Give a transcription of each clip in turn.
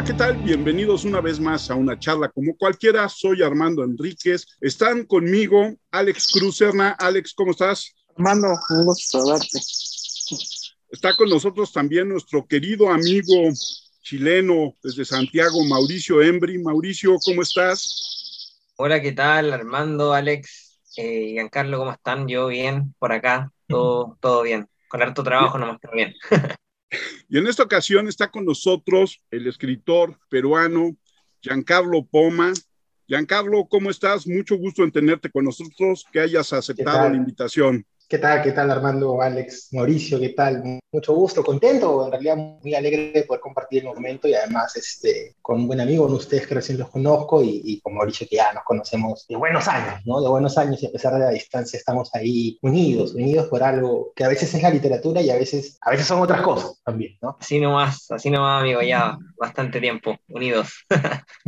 Hola, ¿qué tal? Bienvenidos una vez más a una charla como cualquiera. Soy Armando Enríquez. Están conmigo Alex Cruzerna. Alex, ¿cómo estás? Armando, un gusto verte. Está con nosotros también nuestro querido amigo chileno desde Santiago, Mauricio Embri. Mauricio, ¿cómo estás? Hola, ¿qué tal? Armando, Alex, eh, Giancarlo, ¿cómo están? Yo bien, por acá, todo, todo bien. Con harto trabajo nomás, pero bien. Y en esta ocasión está con nosotros el escritor peruano Giancarlo Poma. Giancarlo, ¿cómo estás? Mucho gusto en tenerte con nosotros, que hayas aceptado la invitación. ¿Qué tal? ¿Qué tal Armando, Alex, Mauricio? ¿Qué tal? Mucho gusto, contento, en realidad muy alegre de poder compartir el momento y además este, con un buen amigo, con ustedes que recién los conozco y, y, con Mauricio que ya nos conocemos de buenos años, ¿no? De buenos años y a pesar de la distancia estamos ahí unidos, unidos por algo que a veces es la literatura y a veces, a veces son otras cosas también, ¿no? Así nomás, así nomás, amigo, ya bastante tiempo unidos.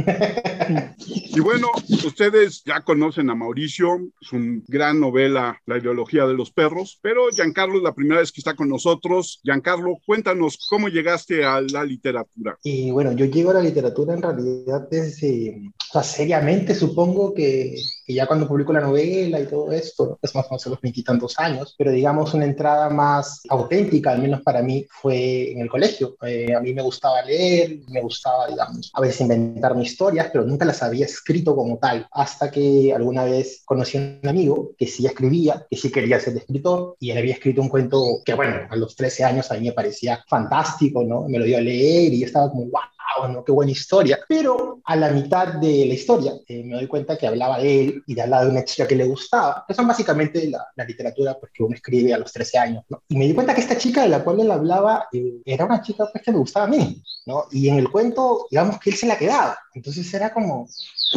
y bueno, ustedes ya conocen a Mauricio, es una gran novela, La ideología de los perros, pero Giancarlo es la primera vez que está con nosotros. Giancarlo, cuéntanos cómo llegaste a la literatura. Y bueno, yo llego a la literatura en realidad desde, o sea, seriamente supongo que, que ya cuando publico la novela y todo esto, es más o menos los veintitantos años, pero digamos una entrada más auténtica, al menos para mí, fue en el colegio. Eh, a mí me gustaba leer, me gustaba, digamos, a veces inventarme historias, pero nunca las había escrito como tal, hasta que alguna vez conocí a un amigo que sí escribía, que sí quería ser escritor, y él había escrito un cuento que, bueno, a los 13 años a mí me parecía fantástico, ¿no? Me lo dio a leer y yo estaba como, wow, ¿no? qué buena historia. Pero a la mitad de la historia eh, me doy cuenta que hablaba de él y de hablar de una chica que le gustaba, que son básicamente la, la literatura pues, que uno escribe a los 13 años, ¿no? Y me di cuenta que esta chica de la cual él hablaba eh, era una chica pues, que me gustaba a mí, ¿no? Y en el cuento, digamos que él se la quedaba. Entonces era como,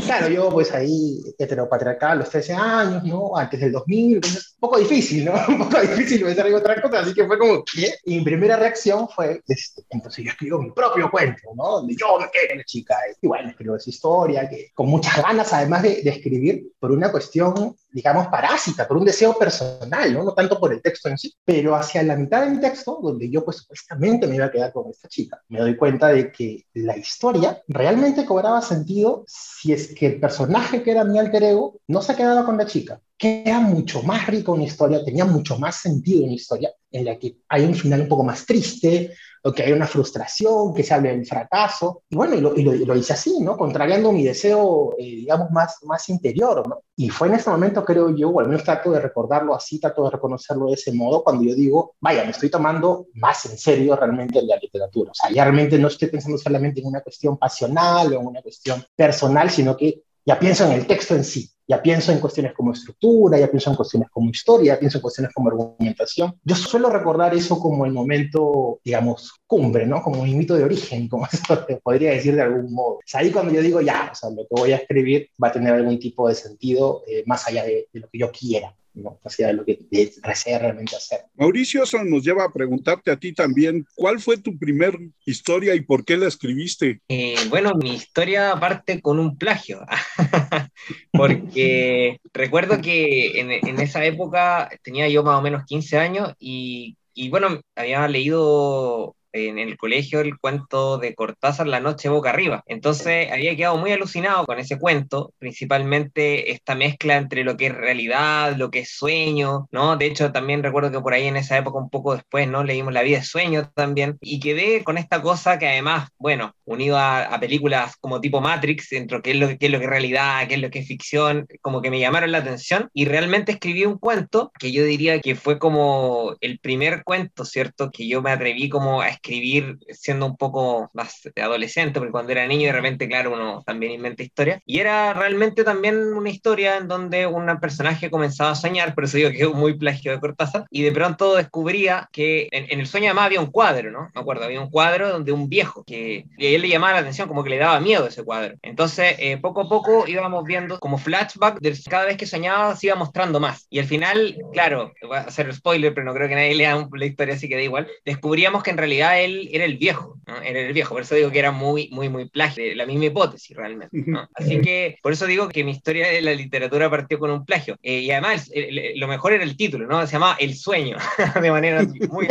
claro, yo pues ahí heteropatriarcal los 13 años, ¿no? Antes del 2000, entonces un poco difícil, ¿no? Un poco difícil pensar en otra cosa, así que fue como, ¿qué? Y mi primera reacción fue, este, entonces yo escribo mi propio cuento, ¿no? Donde yo me quedé la chica, y bueno, escribo esa historia, que con muchas ganas además de, de escribir, por una cuestión, digamos, parásita, por un deseo personal, ¿no? No tanto por el texto en sí, pero hacia la mitad del texto, donde yo pues supuestamente me iba a quedar con esta chica, me doy cuenta de que la historia realmente cobraba sentido si es que el personaje que era mi alter ego no se quedaba con la chica. Queda mucho más rico una historia, tenía mucho más sentido una historia en la que hay un final un poco más triste, o que hay una frustración, que se hable del fracaso. Y bueno, y lo, y lo, y lo hice así, ¿no? Contrariando mi deseo, eh, digamos, más, más interior, ¿no? Y fue en ese momento, creo yo, o al menos trato de recordarlo así, trato de reconocerlo de ese modo, cuando yo digo, vaya, me estoy tomando más en serio realmente la literatura. O sea, ya realmente no estoy pensando solamente en una cuestión pasional o en una cuestión personal, sino que ya pienso en el texto en sí, ya pienso en cuestiones como estructura, ya pienso en cuestiones como historia, ya pienso en cuestiones como argumentación. Yo suelo recordar eso como el momento, digamos, cumbre, ¿no? Como mi mito de origen, como eso te podría decir de algún modo. Es ahí cuando yo digo, ya, o sea, lo que voy a escribir va a tener algún tipo de sentido eh, más allá de, de lo que yo quiera. ¿No? hacia lo que desea realmente hacer. Mauricio, eso nos lleva a preguntarte a ti también, ¿cuál fue tu primer historia y por qué la escribiste? Eh, bueno, mi historia parte con un plagio, porque recuerdo que en, en, esa época tenía yo más o menos 15 años y, y bueno, había leído en el colegio el cuento de Cortázar La noche boca arriba. Entonces había quedado muy alucinado con ese cuento, principalmente esta mezcla entre lo que es realidad, lo que es sueño, ¿no? De hecho, también recuerdo que por ahí en esa época, un poco después, ¿no? Leímos La vida es sueño también, y quedé con esta cosa que además, bueno, unido a, a películas como tipo Matrix, entre qué es, lo, qué es lo que es realidad, qué es lo que es ficción, como que me llamaron la atención, y realmente escribí un cuento que yo diría que fue como el primer cuento, ¿cierto? Que yo me atreví como a escribir escribir siendo un poco más adolescente, porque cuando era niño de repente, claro, uno también inventa historias. Y era realmente también una historia en donde un personaje comenzaba a soñar, por eso digo que es muy plagio de Cortázar, y de pronto descubría que en, en el sueño además había un cuadro, ¿no? Me acuerdo, había un cuadro donde un viejo, que y a él le llamaba la atención, como que le daba miedo ese cuadro. Entonces, eh, poco a poco íbamos viendo como flashback, de cada vez que soñaba se iba mostrando más. Y al final, claro, voy a hacer spoiler, pero no creo que nadie lea la historia, así que da igual, descubríamos que en realidad él era el viejo, ¿no? era el viejo, por eso digo que era muy, muy, muy plagio, la misma hipótesis realmente. ¿no? Así que por eso digo que mi historia de la literatura partió con un plagio. Eh, y además, el, el, lo mejor era el título, ¿no? Se llamaba El sueño, de manera muy...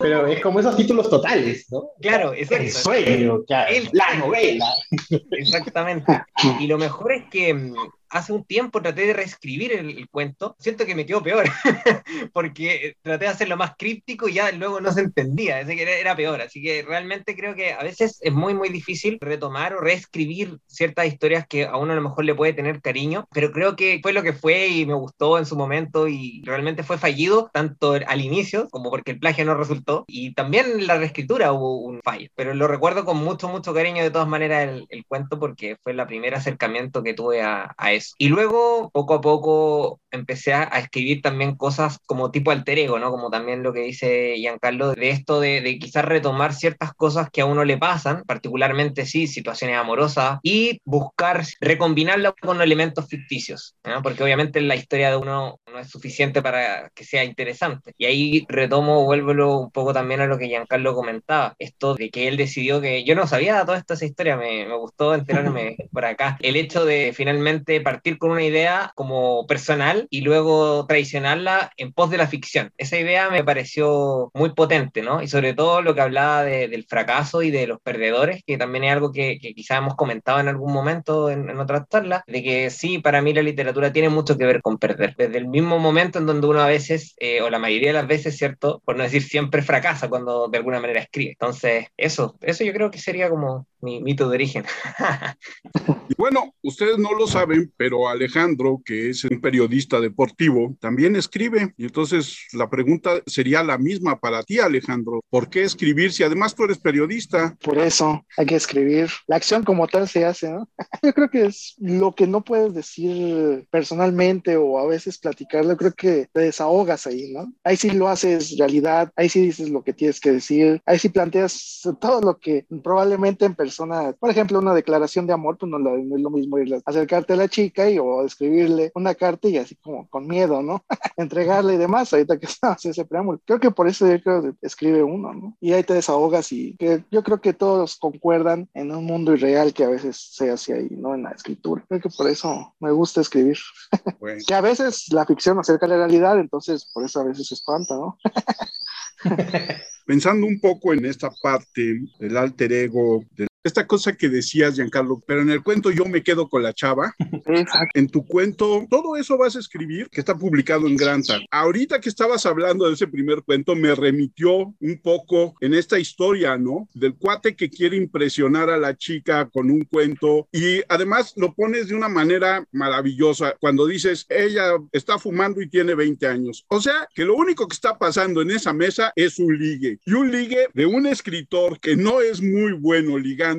Pero es como esos títulos totales, ¿no? Claro, exacto. El sueño, la novela. Exactamente. Y lo mejor es que mm, hace un tiempo traté de reescribir el, cuento, siento que me quedó peor, porque traté de hacerlo más críptico y ya luego no se entendía, que era, era, peor, así que realmente creo que a veces es muy, muy difícil retomar o reescribir ciertas historias que a uno a lo mejor le puede tener cariño, pero creo que fue lo que fue y me gustó en su momento y realmente fue fallido, tanto al inicio como porque el plagio no resultó, y también en la reescritura hubo un fallo, pero lo recuerdo con mucho, mucho cariño de todas maneras el, el cuento porque fue el primer acercamiento que tuve a, a eso. Y luego, poco a poco, empecé a, escribir también cosas como tipo alter ego, ¿no? Como también lo que dice Giancarlo, de esto de, de quizás retomar ciertas cosas que a uno le pasan, particularmente, sí, situaciones amorosas, y buscar recombinarlas con elementos ficticios, ¿no? Porque obviamente la historia de uno no es suficiente para que sea interesante. Y ahí retomo, vuelvo un poco también a lo que Giancarlo comentaba, esto de que él decidió que yo no sabía toda esta historia, me, me gustó enterarme por acá, el hecho de finalmente partir con una idea como personal y luego traicionarla en pos de la ficción. Esa idea me pareció muy potente, ¿no? Y sobre todo lo que hablaba del fracaso y de los perdedores, que también es algo que, que quizás hemos comentado en algún momento en, en otras charlas, de que sí, para mí la literatura tiene mucho que ver con perder. Desde el mismo momento en donde uno a veces, eh, o la mayoría de las veces, ¿cierto? Por no decir siempre fracasa cuando de alguna manera escribe. Entonces, eso, eso yo creo que sería como mi mito de origen. bueno, ustedes no lo saben, pero Alejandro, que es un periodista deportivo, también escribe. Y entonces la pregunta sería la misma para ti, Alejandro. ¿Por qué escribir si además tú eres periodista? Por eso hay que escribir. La acción como tal se hace, ¿no? Yo creo que es lo que no puedes decir personalmente o a veces platicarlo, creo que te desahogas ahí, ¿no? Ahí sí lo haces realidad, ahí sí dices lo que tienes que decir, ahí sí planteas todo lo que probablemente en persona, por ejemplo, una declaración de amor, pues no, es lo mismo ir a acercarte a la chica y o escribirle una carta y así como con miedo, ¿no? Entregarle y demás, ahorita que estamos ese preámbulo. Creo que por eso yo creo que escribe uno, ¿no? Y ahí te desahogas y que yo creo que todos concuerdan en un mundo irreal que a veces se hace ahí, ¿no? En la escritura. Creo que por eso me gusta escribir. que a veces la ficción acerca de la realidad, entonces por eso a veces se espanta, ¿no? Pensando un poco en esta parte del alter ego, del esta cosa que decías, Giancarlo, pero en el cuento yo me quedo con la chava. En tu cuento, todo eso vas a escribir, que está publicado en Granta. Ahorita que estabas hablando de ese primer cuento, me remitió un poco en esta historia, ¿no? Del cuate que quiere impresionar a la chica con un cuento y además lo pones de una manera maravillosa cuando dices, ella está fumando y tiene 20 años. O sea, que lo único que está pasando en esa mesa es un ligue. Y un ligue de un escritor que no es muy bueno ligando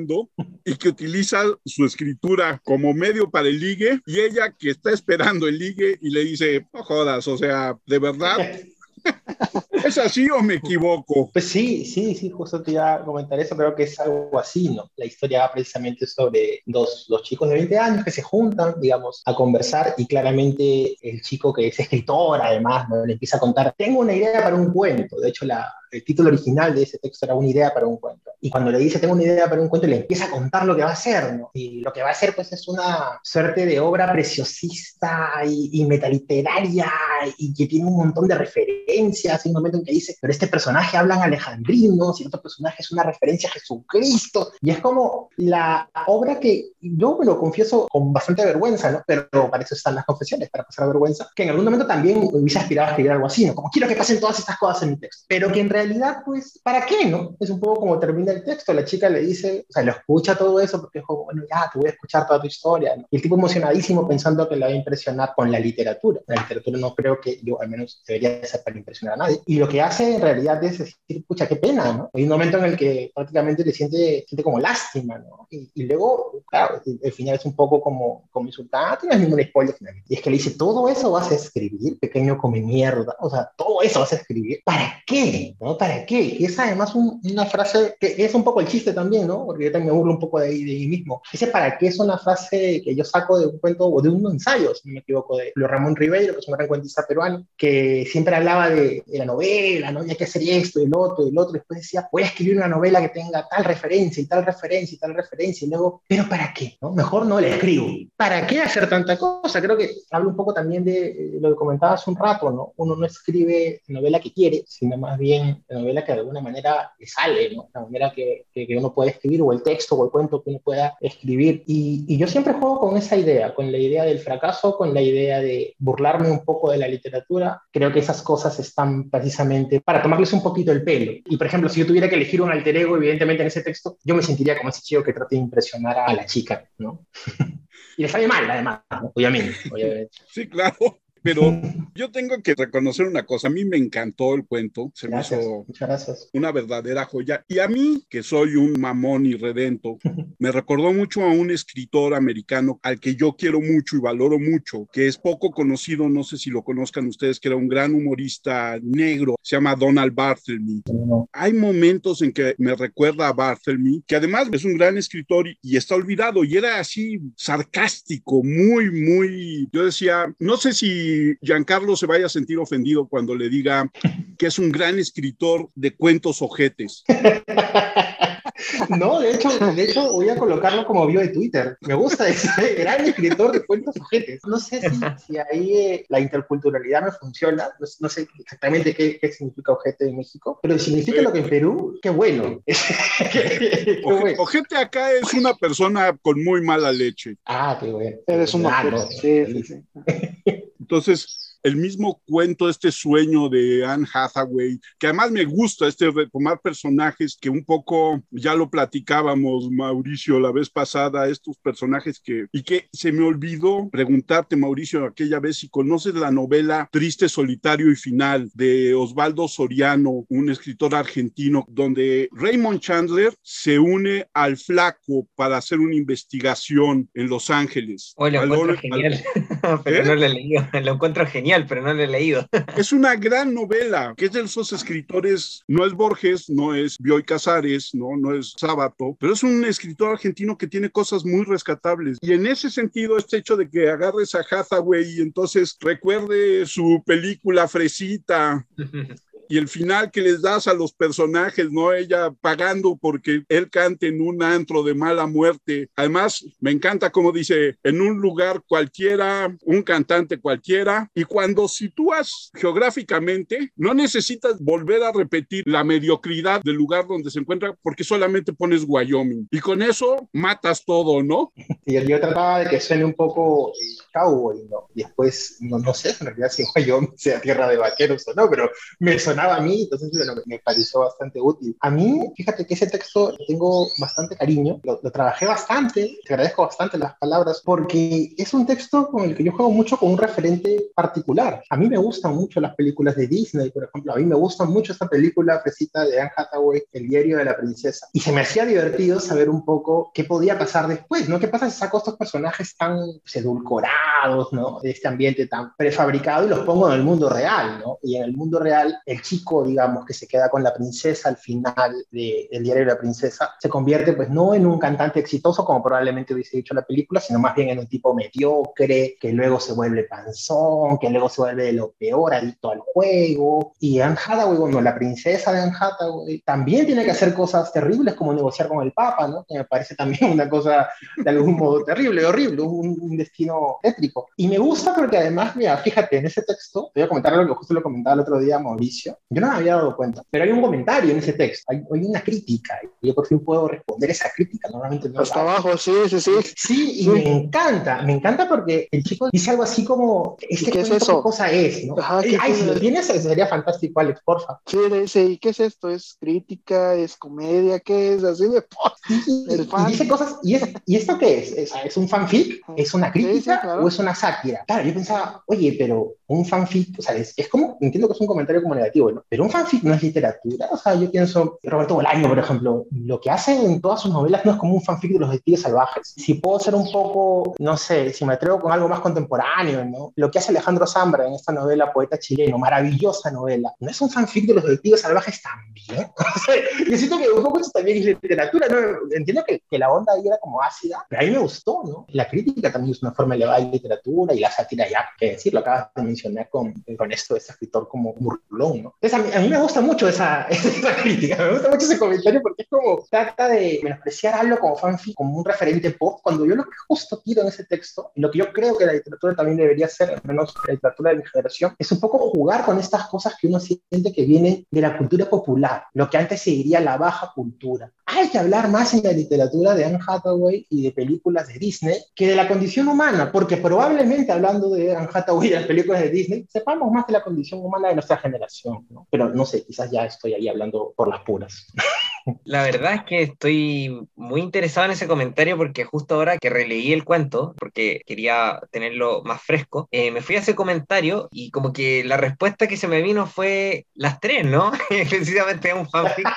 y que utiliza su escritura como medio para el ligue y ella que está esperando el ligue y le dice, no jodas, o sea, de verdad. ¿Es así o me equivoco? Pues sí, sí, sí, justo te iba a comentar eso, creo que es algo así, ¿no? La historia va precisamente sobre dos, dos chicos de 20 años que se juntan, digamos, a conversar y claramente el chico que es escritor, además, ¿no? le empieza a contar, tengo una idea para un cuento, de hecho la, el título original de ese texto era una idea para un cuento. Y cuando le dice, tengo una idea para un cuento, le empieza a contar lo que va a hacer, ¿no? Y lo que va a hacer, pues, es una suerte de obra preciosista y, y metaliteraria y que tiene un montón de referencias. Hay un momento en que dice, pero este personaje habla en alejandrino, y otro personaje es una referencia a Jesucristo. Y es como la obra que yo me lo confieso con bastante vergüenza, ¿no? Pero para eso están las confesiones, para pasar vergüenza, que en algún momento también hubiese aspirado a escribir algo así, ¿no? Como quiero que pasen todas estas cosas en mi texto, pero que en realidad pues, ¿para qué, no? Es un poco como termina el texto, la chica le dice, o sea, lo escucha todo eso porque dijo, bueno, ya, te voy a escuchar toda tu historia, ¿no? Y el tipo emocionadísimo pensando que le va a impresionar con la literatura. La literatura no creo que yo, al menos, debería ser para impresionar a nadie. Y lo que hace en realidad es decir, pucha, qué pena, ¿no? Hay un momento en el que prácticamente le siente, siente como lástima, ¿no? Y, y luego, claro, el, final es un poco como, como insultante, no es ningún spoiler finalmente. Y es que le dice, todo eso vas a escribir, pequeño come mierda, o sea, todo eso vas a escribir, ¿para qué? ¿No? ¿Para qué? Que es además una frase que es un poco el chiste también, ¿no? Porque yo también me burlo un poco de, de mí mismo. Ese ¿para qué? es una frase que yo saco de un cuento o de un ensayo, si no me equivoco, de Ramón Ribeiro, que es un gran cuentista peruano, que siempre hablaba de, la novela, ¿no? Y hay que hacer esto, el otro, el otro. Después decía, voy a escribir una novela que tenga tal referencia y tal referencia y tal referencia. Y luego, ¿pero para qué? ¿no? Mejor no la escribo. ¿Para qué hacer tanta cosa? Creo que hablo un poco también de eh, lo que comentaba hace un rato, ¿no? Uno no escribe novela que quiere, sino más bien la novela que de alguna manera le sale, ¿no? La manera que, que, uno puede escribir, o el texto, o el cuento que uno pueda escribir. Y, y yo siempre juego con esa idea, con la idea del fracaso, con la idea de burlarme un poco de la literatura. Creo que esas cosas están precisamente para tomarles un poquito el pelo. Y por ejemplo, si yo tuviera que elegir un alter ego, evidentemente en ese texto, yo me sentiría como ese chico que trata de impresionar a la chica, ¿no? y le sale mal, además, obviamente, obviamente. Sí, claro. Pero yo tengo que reconocer una cosa, a mí me encantó el cuento, se me hizo una verdadera joya. Y a mí, que soy un mamón y redento, me recordó mucho a un escritor americano al que yo quiero mucho y valoro mucho, que es poco conocido, no sé si lo conozcan ustedes, que era un gran humorista negro, se llama Donald Barthelme. Hay momentos en que me recuerda a Barthelme, que además es un gran escritor y, y está olvidado, y era así sarcástico, muy, muy, yo decía, no sé si Giancarlo se vaya a sentir ofendido cuando le diga que es un gran escritor de cuentos ojetes. No, de hecho, de hecho voy a colocarlo como bio de Twitter. Me gusta ese gran escritor de cuentos ojetes. No sé si, ahí eh, la interculturalidad me funciona. No, sé exactamente qué, significa ojete en México, pero significa lo que en Perú, qué bueno. Ojete acá es una persona con muy mala leche. Ah, qué bueno. Eres un malo. Sí, sí, sí. Entonces, el mismo cuento, este sueño de Anne Hathaway, que además me gusta este retomar personajes que un poco ya lo platicábamos, Mauricio, la vez pasada, estos personajes que, y que se me olvidó preguntarte, Mauricio, aquella vez si conoces la novela Triste, Solitario y Final de Osvaldo Soriano, un escritor argentino, donde Raymond Chandler se une al flaco para hacer una investigación en Los Ángeles. Lo genial, pero ¿Eh? no lo he leído, lo encuentro genial pero no lo he leído. Es una gran novela, que es de esos escritores, no es Borges, no es Bioy Casares, no, no es Sábato, pero es un escritor argentino que tiene cosas muy rescatables. Y en ese sentido, este hecho de que agarres a Hathaway y entonces recuerde su película Fresita, y el final que les das a los personajes, ¿no? Ella pagando porque él cante en un antro de mala muerte. Además, me encanta como dice, en un lugar cualquiera, un cantante cualquiera, y cuando sitúas geográficamente, no necesitas volver a repetir la mediocridad del lugar donde se encuentra porque solamente pones Wyoming. Y con eso matas todo, ¿no? Y yo trataba de que suene un poco eh, cowboy, ¿no? Y después, no, no sé, en realidad si Wyoming sea tierra de vaqueros o no, pero me sonaba a mí, entonces me pareció bastante útil. A mí, fíjate que ese texto tengo bastante cariño, lo, trabajé bastante, te agradezco bastante las palabras, porque es un texto con el que yo juego mucho con un referente particular. A mí me gustan mucho las películas de Disney, por ejemplo, a mí me gusta mucho esta película fresita de Anne Hathaway, El diario de la princesa, y se me hacía divertido saber un poco qué podía pasar después, ¿no? ¿Qué pasa si saco estos personajes tan edulcorados, ¿no? De este ambiente tan prefabricado y los pongo en el mundo real, ¿no? Y en el mundo real, el chico, digamos, que se queda con la princesa al final del diario de la princesa, se convierte pues no en un cantante exitoso como probablemente hubiese dicho la película, sino más bien en un tipo mediocre, que luego se vuelve panzón, que luego se vuelve de lo peor, adicto al juego. Y Anne Hathaway, bueno, la princesa de Anne Hathaway, también tiene que hacer cosas terribles como negociar con el Papa, ¿no? Que me parece también una cosa de algún modo terrible, horrible, un, un destino tétrico. Y me gusta porque además, mira, fíjate, en ese texto, voy a comentar lo que justo lo comentaba el otro día Mauricio, yo no me había dado cuenta, pero hay un comentario en ese texto, hay, una crítica, y yo por fin puedo responder esa crítica. Normalmente no Hasta abajo, sí, sí, sí. Sí, y me encanta, me encanta porque el chico dice algo así como, ¿Este ¿qué es eso? ¿Qué cosa es? ¿no? Ay, si lo tienes, sería fantástico, Alex, porfa. Sí, dice, ¿y qué es esto? ¿Es crítica? ¿Es comedia? ¿Qué es? Así de... Y dice cosas, ¿y, es, ¿y esto qué es? ¿Es, ¿Es, un fanfic? ¿Es una crítica? ¿O es una sátira? Claro, yo pensaba, oye, pero un fanfic, o sea, es, es como, entiendo que es un comentario como negativo, Pero un fanfic no es literatura, o sea, yo pienso, Roberto Bolaño, por ejemplo, lo que hace en todas sus novelas no es como un fanfic de los detectives salvajes. Si puedo ser un poco, no sé, si me atrevo con algo más contemporáneo, ¿no? Lo que hace Alejandro Zambra en esta novela Poeta Chileno, maravillosa novela, ¿no es un fanfic de los detectives salvajes también? yo siento que un poco eso también es literatura, ¿no? Entiendo que, la onda ahí era como ácida, pero a mí me gustó, ¿no? La crítica también es una forma elevada de literatura y la sátira ya, que decir, lo acabas de mencionar con, con esto de este escritor como Burlón, ¿no? Entonces a mí, me gusta mucho esa, esa, crítica, me gusta mucho ese comentario porque es como trata de menospreciar algo como fanfic, como un referente pop, cuando yo lo que justo quiero en ese texto, y lo que yo creo que la literatura también debería ser, al menos la literatura de mi generación, es un poco jugar con estas cosas que uno siente que vienen de la cultura popular, lo que antes se diría la baja cultura. Hay que hablar más en la literatura de Anne Hathaway y de películas de Disney que de la condición humana, porque probablemente hablando de Anne Hathaway y de las películas de Disney, sepamos más de la condición humana de nuestra generación, ¿no? Pero no sé, quizás ya estoy ahí hablando por las puras. La verdad es que estoy muy interesado en ese comentario porque justo ahora que releí el cuento, porque quería tenerlo más fresco, eh, me fui a ese comentario y como que la respuesta que se me vino fue las tres, ¿no? Precisamente es un fanfic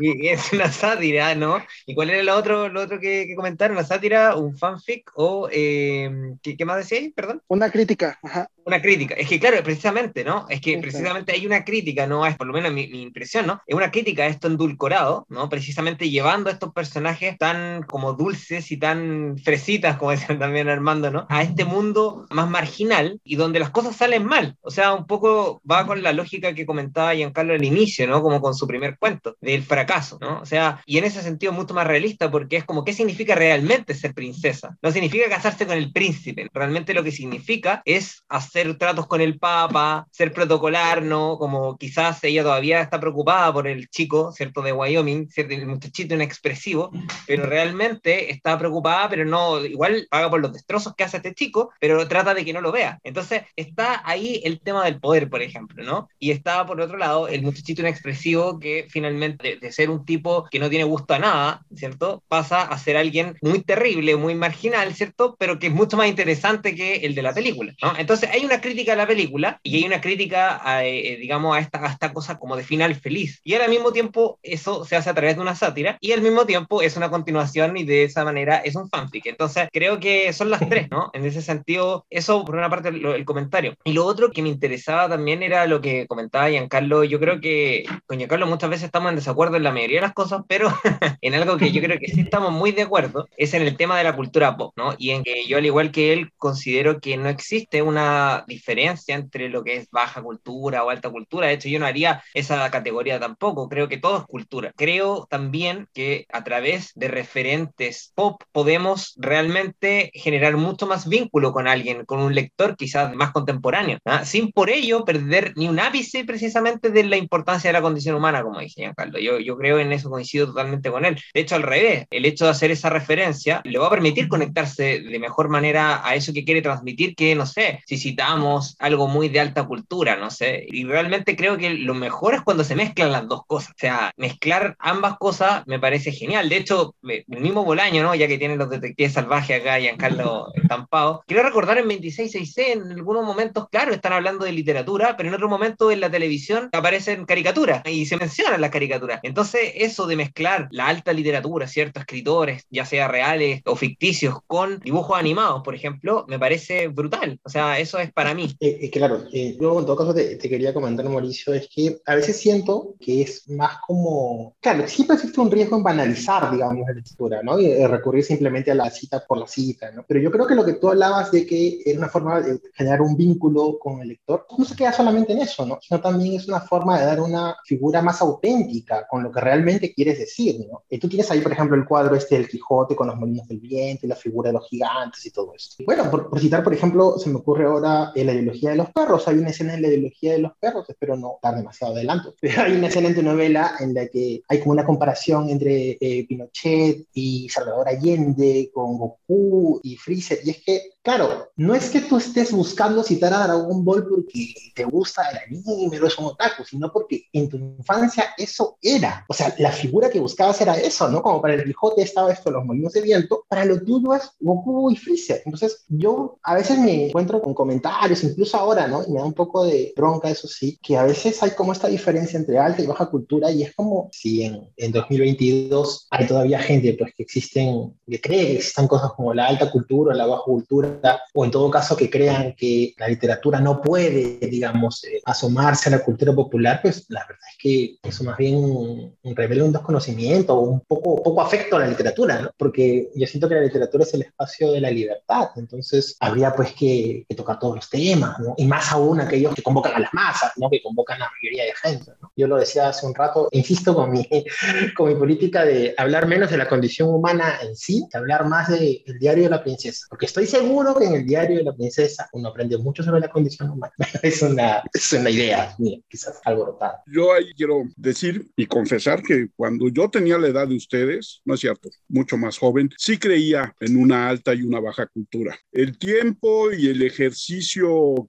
y es una sátira, ¿no? ¿Y cuál era lo otro, lo otro que, comentaron? ¿Una sátira, un fanfic o eh, ¿qué, ¿qué, más decíais? Perdón. Una crítica, ajá una crítica. Es que, claro, precisamente, ¿no? Es que precisamente hay una crítica, ¿no? Es por lo menos mi, impresión, ¿no? Es una crítica a esto endulcorado, ¿no? Precisamente llevando a estos personajes tan como dulces y tan fresitas, como decían también Armando, ¿no? A este mundo más marginal y donde las cosas salen mal. O sea, un poco va con la lógica que comentaba Giancarlo al inicio, ¿no? Como con su primer cuento, del fracaso, ¿no? O sea, y en ese sentido mucho más realista porque es como, ¿qué significa realmente ser princesa? No significa casarse con el príncipe, realmente lo que significa es hacer hacer tratos con el Papa, ser protocolar, ¿no? Como quizás ella todavía está preocupada por el chico, ¿cierto? De Wyoming, ¿cierto? El muchachito inexpresivo, pero realmente está preocupada, pero no, igual paga por los destrozos que hace este chico, pero trata de que no lo vea. Entonces está ahí el tema del poder, por ejemplo, ¿no? Y está por otro lado el muchachito inexpresivo que finalmente, de, de ser un tipo que no tiene gusto a nada, ¿cierto? Pasa a ser alguien muy terrible, muy marginal, ¿cierto? Pero que es mucho más interesante que el de la película, ¿no? Entonces hay una crítica a la película y hay una crítica, a, eh, digamos, a esta, a esta cosa como de final feliz. Y al mismo tiempo eso se hace a través de una sátira y al mismo tiempo es una continuación y de esa manera es un fanfic. Entonces creo que son las tres, ¿no? En ese sentido, eso por una parte el, comentario. Y lo otro que me interesaba también era lo que comentaba Giancarlo. Yo creo que con Giancarlo muchas veces estamos en desacuerdo en la mayoría de las cosas, pero en algo que yo creo que sí estamos muy de acuerdo es en el tema de la cultura pop, ¿no? Y en que yo al igual que él considero que no existe una diferencia entre lo que es baja cultura o alta cultura. De hecho, yo no haría esa categoría tampoco. Creo que todo es cultura. Creo también que a través de referentes pop podemos realmente generar mucho más vínculo con alguien, con un lector quizás más contemporáneo, ¿ah? sin por ello perder ni un ápice precisamente de la importancia de la condición humana, como dice Giancarlo. Yo, yo creo en eso, coincido totalmente con él. De hecho, al revés, el hecho de hacer esa referencia le va a permitir conectarse de mejor manera a eso que quiere transmitir, que no sé, si cita algo muy de alta cultura, no sé. Y realmente creo que lo mejor es cuando se mezclan las dos cosas. O sea, mezclar ambas cosas me parece genial. De hecho, el mismo Bolaño, ¿no? Ya que tienen los detectives salvajes acá, Giancarlo estampado. Quiero recordar en 2666, en algunos momentos, claro, están hablando de literatura, pero en otro momento en la televisión aparecen caricaturas y se mencionan las caricaturas. Entonces, eso de mezclar la alta literatura, ciertos escritores, ya sea reales o ficticios, con dibujos animados, por ejemplo, me parece brutal. O sea, eso es para mí. Eh, claro, eh, yo en todo caso te, quería comentar, Mauricio, es que a veces siento que es más como, claro, siempre existe un riesgo en banalizar, digamos, la lectura, ¿no? Y recurrir simplemente a la cita por la cita, ¿no? Pero yo creo que lo que tú hablabas de que era una forma de generar un vínculo con el lector, no se queda solamente en eso, ¿no? Sino también es una forma de dar una figura más auténtica con lo que realmente quieres decir, ¿no? Y tú tienes ahí, por ejemplo, el cuadro este del Quijote con los molinos del viento y la figura de los gigantes y todo esto. Bueno, por, por citar, por ejemplo, se me ocurre ahora en la ideología de los perros. Hay una escena en la ideología de los perros, espero no estar demasiado adelanto, pero hay una excelente novela en la que hay como una comparación entre eh, Pinochet y Salvador Allende con Goku y Freezer. Y es que, claro, no es que tú estés buscando citar a Dragon Ball porque te gusta el anime o es un otaku, sino porque en tu infancia eso era. O sea, la figura que buscabas era eso, ¿no? Como para el Quijote estaba esto, los molinos de viento, para lo tuyo es Goku y Freezer. Entonces, yo a veces me encuentro con comentarios incluso ahora, ¿no? Y me da un poco de bronca, eso sí, que a veces hay como esta diferencia entre alta y baja cultura y es como si en, en 2022 hay todavía gente pues que existen, que cree que existan cosas como la alta cultura o la baja cultura, o en todo caso que crean que la literatura no puede, digamos, eh, asomarse a la cultura popular, pues la verdad es que eso más bien revela un desconocimiento o un poco, poco afecto a la literatura, ¿no? Porque yo siento que la literatura es el espacio de la libertad, entonces habría pues que, tocar todos los temas, ¿no? Y más aún aquellos que convocan a las masas, ¿no? Que convocan a la mayoría de gente, ¿no? Yo lo decía hace un rato, insisto con mi, con mi política de hablar menos de la condición humana en sí, de hablar más del diario de la princesa, porque estoy seguro que en el diario de la princesa uno aprende mucho sobre la condición humana. es, una, es una idea mía, quizás alborotada. Yo ahí quiero decir y confesar que cuando yo tenía la edad de ustedes, no es cierto, mucho más joven, sí creía en una alta y una baja cultura. El tiempo y el ejercicio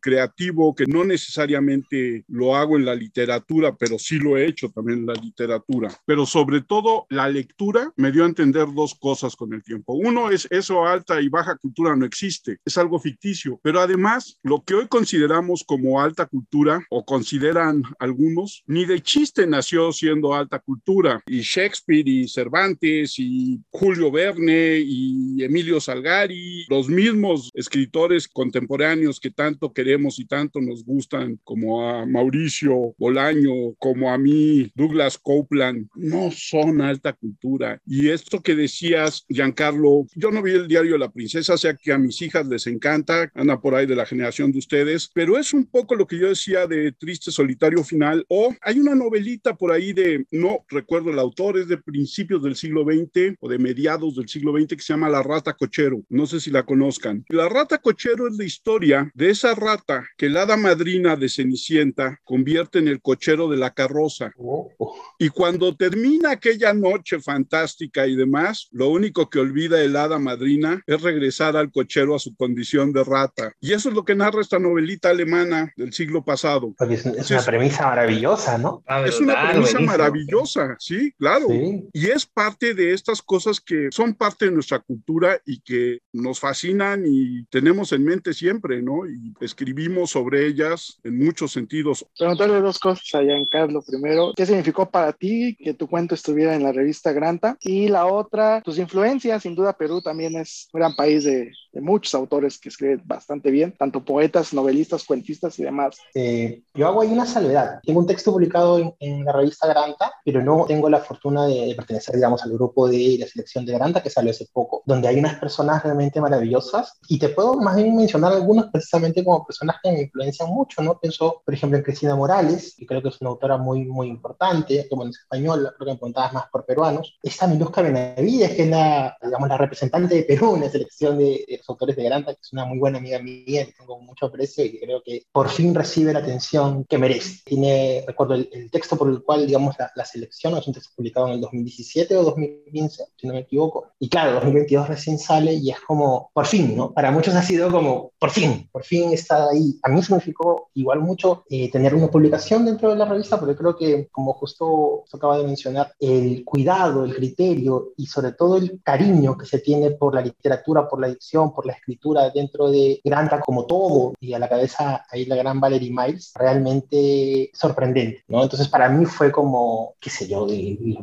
creativo, que no necesariamente lo hago en la literatura, pero sí lo he hecho también en la literatura, pero sobre todo la lectura me dio a entender dos cosas con el tiempo. Uno es eso alta y baja cultura no existe, es algo ficticio, pero además lo que hoy consideramos como alta cultura o consideran algunos, ni de chiste nació siendo alta cultura. Y Shakespeare y Cervantes y Julio Verne y Emilio Salgari, los mismos escritores contemporáneos que tanto queremos y tanto nos gustan, como a Mauricio Bolaño, como a mí, Douglas Copeland, no son alta cultura. Y esto que decías, Giancarlo, yo no vi el diario la princesa, sea que a mis hijas les encanta, anda por ahí de la generación de ustedes, pero es un poco lo que yo decía de Triste Solitario Final, o hay una novelita por ahí de, no recuerdo el autor, es de principios del siglo XX o de mediados del siglo XX que se llama La Rata Cochero, no sé si la conozcan. La Rata Cochero es la historia de esa rata que la hada madrina de Cenicienta convierte en el cochero de la carroza. Oh. Y cuando termina aquella noche fantástica y demás, lo único que olvida el hada madrina es regresar al cochero a su condición de rata. Y eso es lo que narra esta novelita alemana del siglo pasado. es, una premisa maravillosa, ¿no? Ah, es una premisa maravillosa, sí, claro. Y es parte de estas cosas que son parte de nuestra cultura y que nos fascinan y tenemos en mente siempre, ¿no? Y escribimos sobre ellas en muchos sentidos. Preguntarle dos cosas a Giancarlo. Primero, ¿qué significó para ti que tu cuento estuviera en la revista Granta? Y la otra, tus influencias. Sin duda, Perú también es un gran país de, de muchos autores que escriben bastante bien, tanto poetas, novelistas, cuentistas y demás. Eh, yo hago ahí una salvedad. Tengo un texto publicado en, en, la revista Granta, pero no tengo la fortuna de, de, pertenecer, digamos, al grupo de la selección de Granta que salió hace poco, donde hay unas personas realmente maravillosas y te puedo más bien mencionar algunos precisamente como personas que me influencian mucho, ¿no? Pienso, por ejemplo, en Cristina Morales, que creo que es una autora muy, muy importante, como en español, creo que me preguntabas más por peruanos. Está Miluska Benavides, que es la, digamos, la representante de Perú en la selección de, de los autores de Granta, que es una muy buena amiga mía, que tengo mucho aprecio y creo que por fin recibe la atención que merece. Tiene, recuerdo, el, el texto por el cual, digamos, la, la, selección es un texto publicado en el 2017 o 2015, si no me equivoco. Y claro, 2022 recién sale y es como, por fin, ¿no? Para muchos ha sido como, por fin, por fin está ahí. A mí significó igual mucho eh, tener una publicación dentro de la revista, porque creo que, como justo acaba de mencionar, el cuidado, el criterio y sobre todo el cariño que se tiene por la literatura, por la edición, por la escritura dentro de Granta como todo, y a la cabeza ahí la gran Valerie Miles, realmente sorprendente, ¿no? Entonces para mí fue como, qué sé yo,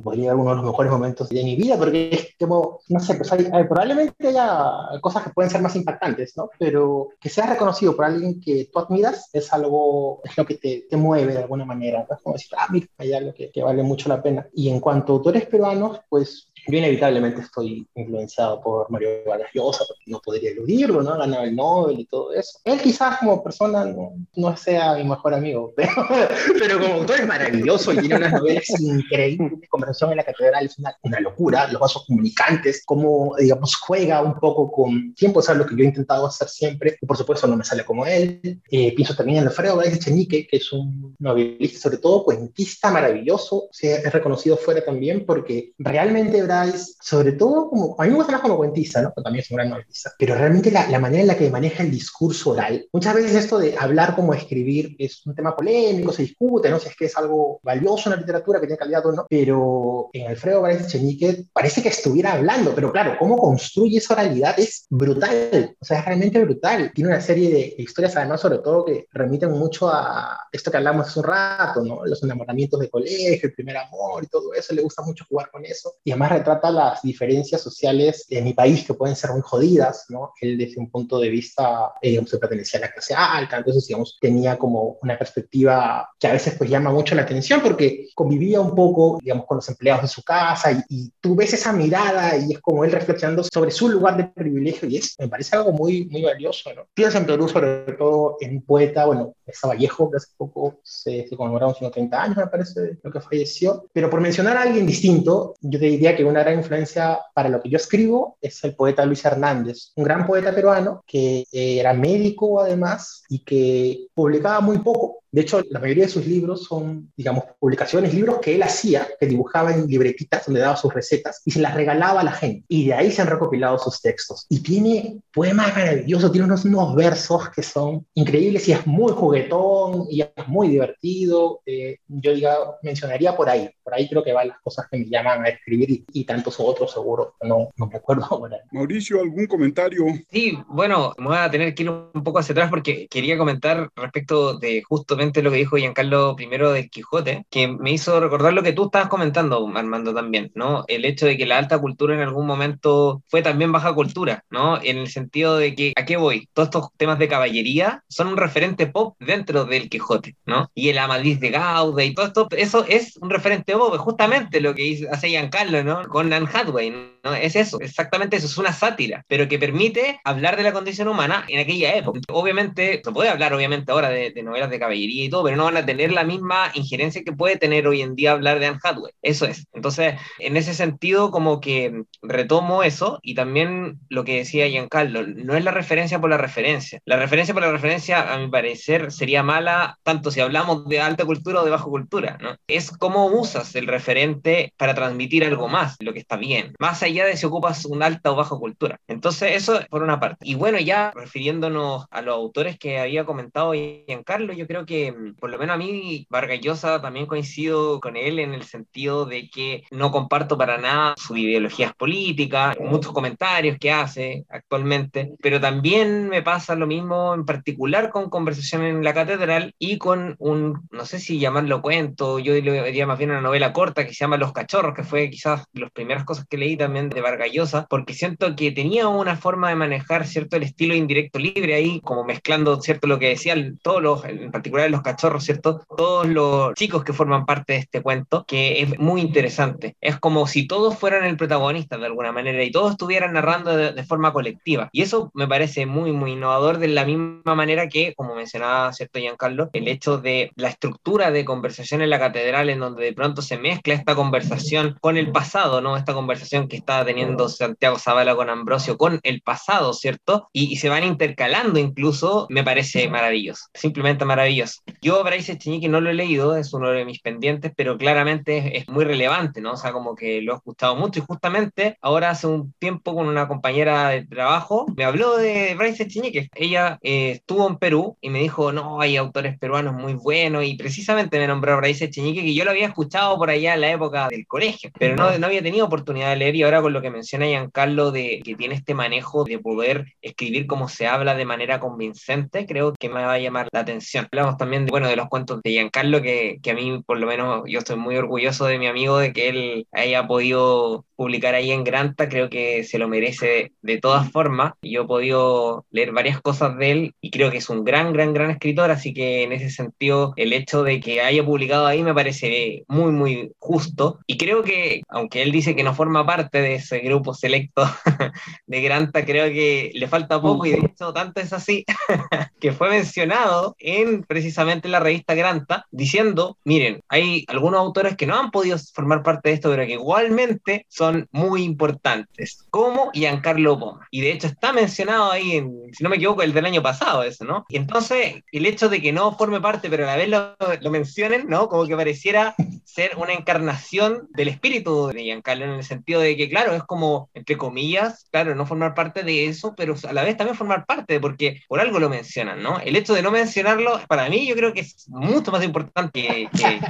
podría uno de los mejores momentos de mi vida, porque es como, no sé, pues hay, hay, probablemente haya cosas que pueden ser más impactantes, ¿no? Pero que sea reconocido por alguien que tú admiras es algo, es lo que te, te mueve de alguna manera, ¿no? Es como decir, ah, mira, hay algo que, que vale mucho la pena. Y en cuanto a autores peruanos, pues yo inevitablemente estoy influenciado por Mario Vargas Llosa, porque no podría eludirlo, ¿no? Ganaba el Nobel y todo eso. Él quizás como persona no, no sea mi mejor amigo, pero, pero, como autor es maravilloso y tiene unas novelas increíbles. Conversación en la Catedral es una, una locura, los vasos comunicantes, cómo, digamos, juega un poco con tiempo, es algo que yo he intentado hacer siempre, y por supuesto no me sale como él. Eh, pienso también en Alfredo Bryce Echenique, que es un novelista, sobre todo cuentista maravilloso, se es reconocido fuera también porque realmente sobre todo como, a mí me gusta más como cuentista, ¿no? Pero también es un gran novelista, pero realmente la, la, manera en la que maneja el discurso oral, muchas veces esto de hablar como escribir es un tema polémico, se discute, no sé si es que es algo valioso en la literatura, que tiene calidad o no, pero en Alfredo Varese Chenique parece que estuviera hablando, pero claro, cómo construye esa oralidad es brutal, o sea, es realmente brutal. Tiene una serie serie de historias, además, sobre todo que remiten mucho a esto que hablamos hace un rato, ¿no? Los enamoramientos de colegio, el primer amor y todo eso, le gusta mucho jugar con eso. Y además retrata las diferencias sociales en mi país que pueden ser muy jodidas, ¿no? Él desde un punto de vista, eh, se pertenecía a la clase alta, entonces, digamos, tenía como una perspectiva que a veces pues llama mucho la atención porque convivía un poco, digamos, con los empleados de su casa y, y tú ves esa mirada y es como él reflexionando sobre su lugar de privilegio y es, me parece algo muy, muy valioso, ¿no? Piensa en Perú sobre todo en un poeta, bueno, está Vallejo, que hace poco se, se conmemoraron 130 años, me parece, lo que falleció, pero por mencionar a alguien distinto, yo te diría que una gran influencia para lo que yo escribo es el poeta Luis Hernández, un gran poeta peruano que era médico además y que publicaba muy poco, de hecho, la mayoría de sus libros son, digamos, publicaciones, libros que él hacía, que dibujaba en libretitas donde daba sus recetas y se las regalaba a la gente. Y de ahí se han recopilado sus textos. Y tiene poemas maravillosos, tiene unos, unos versos que son increíbles y es muy juguetón y es muy divertido. Eh, yo diga, mencionaría por ahí. Por ahí creo que van las cosas que me llaman a escribir y, tantos otros seguro. No, no me acuerdo ahora. Mauricio, ¿algún comentario? Sí, bueno, me voy a tener que ir un poco hacia atrás porque quería comentar respecto de justamente lo que dijo Giancarlo primero del Quijote, que me hizo recordar lo que tú estabas comentando, Armando, también, ¿no? El hecho de que la alta cultura en algún momento fue también baja cultura, ¿no? En el sentido de que, ¿a qué voy? Todos estos temas de caballería son un referente pop dentro del Quijote, ¿no? Y el Amadís de Gauda y todo esto, eso es un referente pop, justamente lo que hace Giancarlo, ¿no? Con Anne Hathaway, ¿no? Es eso, exactamente eso, es una sátira, pero que permite hablar de la condición humana en aquella época. Obviamente, se puede hablar obviamente ahora de, novelas de caballería y todo, pero no van a tener la misma injerencia que puede tener hoy en día hablar de Anne Hathaway. Eso es. Entonces, en ese sentido, como que retomo eso y también lo que decía Giancarlo, no es la referencia por la referencia. La referencia por la referencia, a mi parecer, sería mala tanto si hablamos de alta cultura o de baja cultura, ¿no? Es cómo usas el referente para transmitir algo más, lo que está bien, más allá de si ocupas una alta o baja cultura. Entonces, eso por una parte. Y bueno, ya refiriéndonos a los autores que había comentado Giancarlo, yo creo que por lo menos a mí, Vargas Llosa también coincido con él en el sentido de que no comparto para nada su ideologías políticas, muchos comentarios que hace actualmente, pero también me pasa lo mismo en particular con Conversación en la Catedral y con un, no sé si llamarlo cuento, yo diría más bien una novela corta que se llama Los Cachorros, que fue quizás de las primeras cosas que leí también de Vargas Llosa, porque siento que tenía una forma de manejar cierto el estilo indirecto libre ahí, como mezclando cierto lo que decían todos los, en particular los cachorros, ¿cierto? Todos los chicos que forman parte de este cuento, que es muy interesante. Es como si todos fueran el protagonista de alguna manera y todos estuvieran narrando de, forma colectiva. Y eso me parece muy, muy innovador de la misma manera que, como mencionaba, ¿cierto, Giancarlo? El hecho de la estructura de conversación en la catedral, en donde de pronto se mezcla esta conversación con el pasado, ¿no? Esta conversación que está teniendo Santiago Zavala con Ambrosio, con el pasado, ¿cierto? Y, y se van intercalando incluso, me parece maravilloso, simplemente maravilloso. Yo, Bryce Echenique, no lo he leído, es uno de mis pendientes, pero claramente es, muy relevante, ¿no? O sea, como que lo he escuchado mucho y justamente ahora hace un tiempo con una compañera de trabajo me habló de Bryce Echenique. Ella eh, estuvo en Perú y me dijo, no, hay autores peruanos muy buenos y precisamente me nombró Bryce Echenique, que yo lo había escuchado por allá en la época del colegio, pero no, no había tenido oportunidad de leer y ahora con lo que menciona Giancarlo de que tiene este manejo de poder escribir como se habla de manera convincente, creo que me va a llamar la atención. Hablamos también de, bueno, de los cuentos de Giancarlo, que, que a mí por lo menos yo estoy muy orgulloso de mi amigo de que él haya podido publicar ahí en Granta, creo que se lo merece de todas formas. Yo he podido leer varias cosas de él y creo que es un gran, gran, gran escritor, así que en ese sentido el hecho de que haya publicado ahí me parece muy, muy justo. Y creo que, aunque él dice que no forma parte de ese grupo selecto de Granta, creo que le falta poco y de hecho tanto es así que fue mencionado en precisamente la revista Granta diciendo, miren, hay algunos autores que no han podido formar parte de esto, pero que igualmente son muy importantes, como Giancarlo Poma. Y de hecho está mencionado ahí, en, si no me equivoco, el del año pasado, eso, ¿no? Y entonces, el hecho de que no forme parte, pero a la vez lo, lo mencionen, ¿no? Como que pareciera ser una encarnación del espíritu de Giancarlo, en el sentido de que, claro, es como, entre comillas, claro, no formar parte de eso, pero a la vez también formar parte, porque por algo lo mencionan, ¿no? El hecho de no mencionarlo, para mí, yo creo que es mucho más importante que, que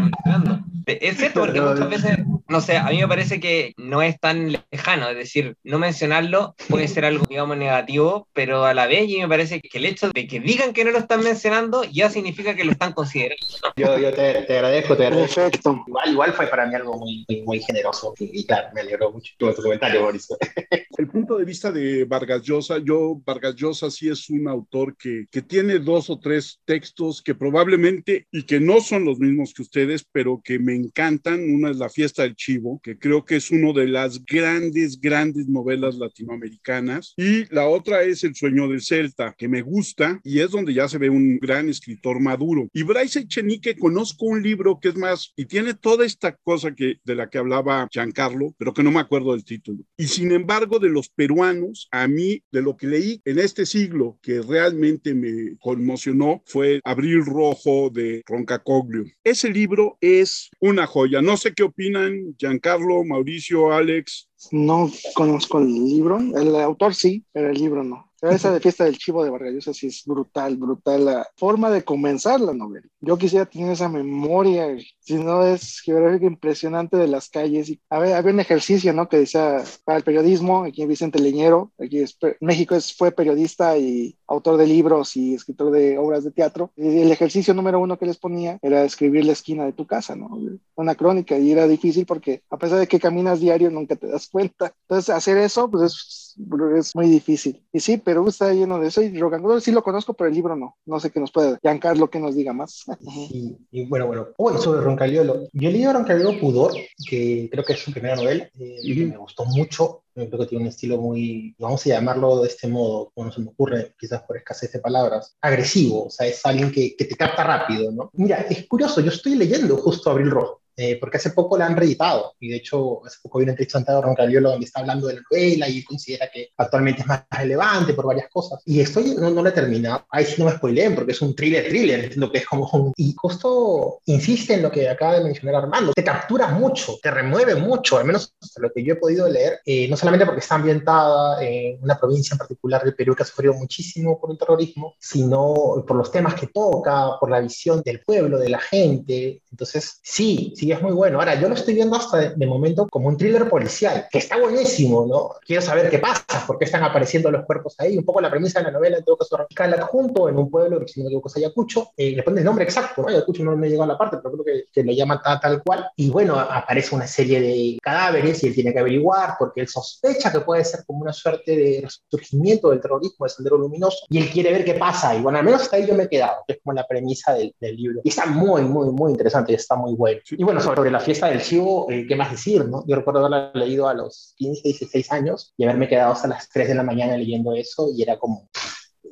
mencionando. Es cierto, porque muchas veces no sé, a mí me parece que no es tan lejano, es decir, no mencionarlo puede ser algo, digamos, negativo, pero a la vez y me parece que el hecho de que digan que no lo están mencionando ya significa que lo están considerando. Yo, yo te, te, agradezco, te agradezco. Perfecto. Igual, igual fue para mí algo muy, muy, muy generoso y, y, claro, me alegró mucho tu, comentario, Mauricio. El punto de vista de Vargas Llosa, yo, Vargas Llosa sí es un autor que, que tiene dos o tres textos que probablemente y que no son los mismos que ustedes, pero que me encantan. Una es La fiesta del chivo, que creo que es una de las grandes, grandes novelas latinoamericanas. Y la otra es El sueño del Celta, que me gusta y es donde ya se ve un gran escritor maduro. Y Bryce Echenique, conozco un libro que es más, y tiene toda esta cosa que, de la que hablaba Giancarlo, pero que no me acuerdo del título. Y sin embargo, de los peruanos, a mí, de lo que leí en este siglo, que realmente me conmocionó, fue Abril Rojo de Roncacoglio. Ese libro es una joya. No sé qué opinan Giancarlo, Mauricio, Alex. No conozco el libro, el autor sí, pero el libro no. Esa de fiesta del chivo de Vargas Llosa sí es brutal, brutal la forma de comenzar la novela. Yo quisiera tener esa memoria, si no es geográfica impresionante de las calles. Y, a ver, había un ejercicio, ¿no? Que decía para el periodismo, aquí Vicente Leñero, aquí es, México es, fue periodista y autor de libros y escritor de obras de teatro. Y el ejercicio número uno que les ponía era escribir la esquina de tu casa, ¿no? Una crónica y era difícil porque a pesar de que caminas diario nunca te das cuenta. Entonces hacer eso, pues es, es muy difícil. Y sí, Perú está lleno de eso y Rocangulo sí lo conozco, pero el libro no. No sé qué nos puede, Giancarlo, que nos diga más. Y, y, bueno, bueno, bueno, sobre Roncaliolo. Yo leí a Roncaliolo Pudor, que creo que es su primera novela, eh, uh -huh. me gustó mucho. Creo que tiene un estilo muy, vamos a llamarlo de este modo, como se me ocurre, quizás por escasez de palabras, agresivo. O sea, es alguien que, que te capta rápido, ¿no? Mira, es curioso, yo estoy leyendo justo Abril Rojo. Eh, porque hace poco la han reeditado y de hecho hace poco vi una entrevista Santiago Roncaliolo donde está hablando de la novela y considera que actualmente es más relevante por varias cosas. Y estoy, no, no la he terminado, ahí sí no me spoileen porque es un thriller thriller, entiendo que es como un... y justo insiste en lo que acaba de mencionar Armando, te captura mucho, te remueve mucho, al menos hasta lo que yo he podido leer, eh, no solamente porque está ambientada en una provincia en particular del Perú que ha sufrido muchísimo por el terrorismo, sino por los temas que toca, por la visión del pueblo, de la gente, entonces sí, sí es muy bueno. Ahora, yo lo estoy viendo hasta de, de, momento como un thriller policial, que está buenísimo, ¿no? Quiero saber qué pasa, por qué están apareciendo los cuerpos ahí. Un poco la premisa de la novela, en todo caso, radica el adjunto en un pueblo que, si no me equivoco, es Ayacucho. Eh, le ponen el nombre exacto, ¿no? Ayacucho no me llegó a la parte, pero creo que, que lo llaman tal, tal cual. Y bueno, aparece una serie de cadáveres y él tiene que averiguar porque él sospecha que puede ser como una suerte de resurgimiento del terrorismo, del sendero luminoso, y él quiere ver qué pasa. Y bueno, al menos hasta ahí yo me he quedado, que es como la premisa del, del libro. Y está muy, muy, muy interesante y está muy bueno. Y bueno, sobre la fiesta del chivo, eh, ¿qué más decir? ¿no? Yo recuerdo haberla leído a los 15, 16 años y haberme quedado hasta las 3 de la mañana leyendo eso y era como,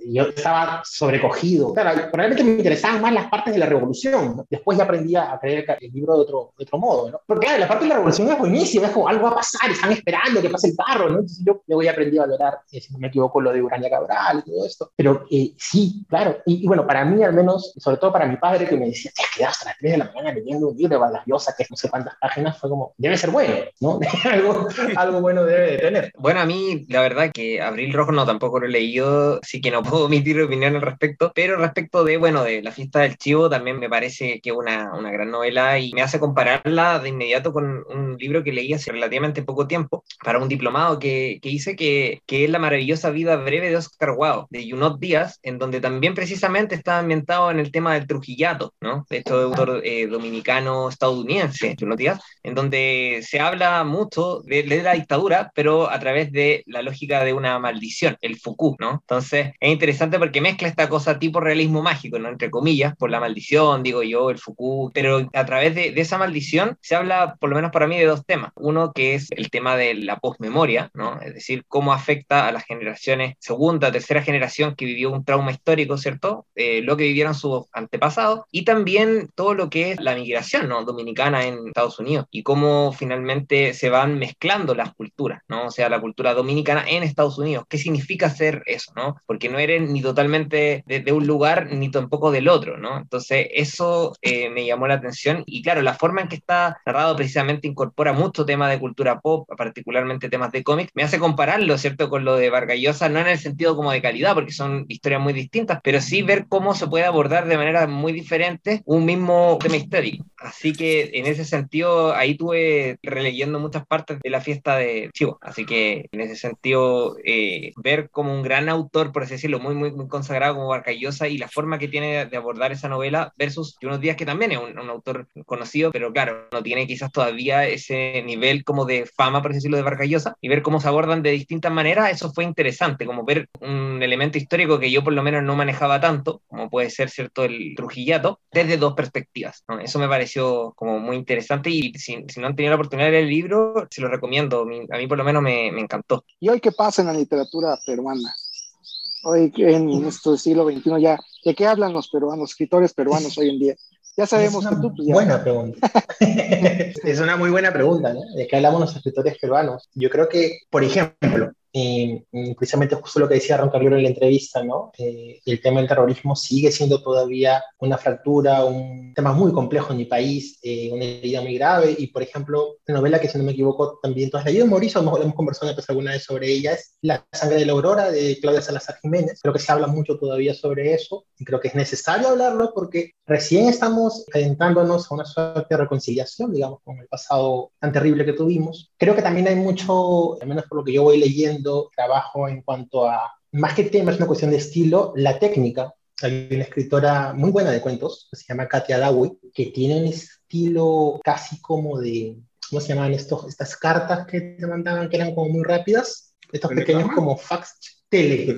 yo estaba sobrecogido. Claro, realmente me interesaban más las partes de la revolución. Después ya aprendí a creer el libro de otro, de otro modo, ¿no? Porque claro, la parte de la revolución es buenísima, es como algo va a pasar, están esperando que pase el carro, ¿no? Entonces yo luego ya aprendí a valorar, eh, si no me equivoco, lo de Urania Cabral y todo esto. Pero eh, sí, claro. Y, y, bueno, para mí al menos, sobre todo para mi padre que me decía, te has quedado hasta las 3 de la mañana leyendo un libro de Vallariosa que no sé cuántas páginas, fue como, debe ser bueno, ¿no? algo, algo bueno debe de tener. Bueno, a mí la verdad que Abril Rojo no tampoco lo he leído, así que no puedo emitir opinión al respecto, pero respecto de, bueno, de La fiesta del chivo, también me parece que es una, una gran novela y me hace compararla de inmediato con un libro que leí hace relativamente poco tiempo para un diplomado que, que hice, que, que es La maravillosa vida breve de Oscar Wilde, de Junot Díaz, en donde también precisamente está ambientado en el tema del trujillato, ¿no? De este autor eh, dominicano estadounidense, Junot Díaz, en donde se habla mucho de, de, la dictadura, pero a través de la lógica de una maldición, el Foucault, ¿no? Entonces es interesante porque mezcla esta cosa tipo realismo mágico, ¿no? Entre comillas, por la maldición, digo yo, el Foucault, pero a través de, de esa maldición se habla, por lo menos para mí, de dos temas. Uno que es el tema de la posmemoria, ¿no? Es decir, cómo afecta a las generaciones, segunda, tercera generación que vivió un trauma histórico, ¿cierto? Eh, lo que vivieron sus antepasados, y también todo lo que es la migración, ¿no? Dominicana en Estados Unidos, y cómo finalmente se van mezclando las culturas, ¿no? O sea, la cultura dominicana en Estados Unidos. ¿Qué significa hacer eso, ¿no? Porque no eres ni totalmente de, un lugar ni tampoco del otro, ¿no? Entonces, eso eh, me llamó la atención y claro, la forma en que está narrado precisamente incorpora mucho tema de cultura pop, particularmente temas de cómic, me hace compararlo, ¿cierto?, con lo de Vargallosa, no en el sentido como de calidad, porque son historias muy distintas, pero sí ver cómo se puede abordar de manera muy diferente un mismo tema histórico. Así que en ese sentido, ahí tuve releyendo muchas partes de la fiesta de Chivo. Así que en ese sentido, eh, ver como un gran autor, por así decirlo, muy, muy, muy consagrado como Vargallosa y la forma que tiene de abordar esa novela versus unos días que también es un, un, autor conocido, pero claro, no tiene quizás todavía ese nivel como de fama, por decirlo, de Vargallosa y ver cómo se abordan de distintas maneras, eso fue interesante, como ver un elemento histórico que yo por lo menos no manejaba tanto, como puede ser, ¿cierto?, el Trujillato, desde dos perspectivas. Eso me pareció como muy interesante y si, si, no han tenido la oportunidad de leer el libro, se lo recomiendo. A mí por lo menos me, me encantó. ¿Y hoy qué pasa en la literatura peruana? Hoy en este siglo XXI ya, ¿de qué hablan los peruanos, escritores peruanos hoy en día? Ya sabemos que tú. Pues, buena pregunta. es una muy buena pregunta, ¿no? ¿De qué hablamos los escritores peruanos? Yo creo que, por ejemplo, eh, precisamente justo lo que decía Ron Carriero en la entrevista, ¿no? Eh, el tema del terrorismo sigue siendo todavía una fractura, un tema muy complejo en mi país, eh, una herida muy grave. Y, por ejemplo, una novela que, si no me equivoco, también tú has leído, Mauricio, a lo mejor hemos conversado alguna vez sobre ella, es La sangre de la aurora de Claudia Salazar Jiménez. Creo que se habla mucho todavía sobre eso y creo que es necesario hablarlo porque recién estamos adentrándonos a una suerte de reconciliación, digamos, con el pasado tan terrible que tuvimos. Creo que también hay mucho, al menos por lo que yo voy leyendo, trabajo en cuanto a, más que tema, es una cuestión de estilo, la técnica. Hay una escritora muy buena de cuentos, que se llama Katia Dawi, que tiene un estilo casi como de, ¿cómo se llamaban estos, estas cartas que te mandaban que eran como muy rápidas? Estos pequeños como fax, tele,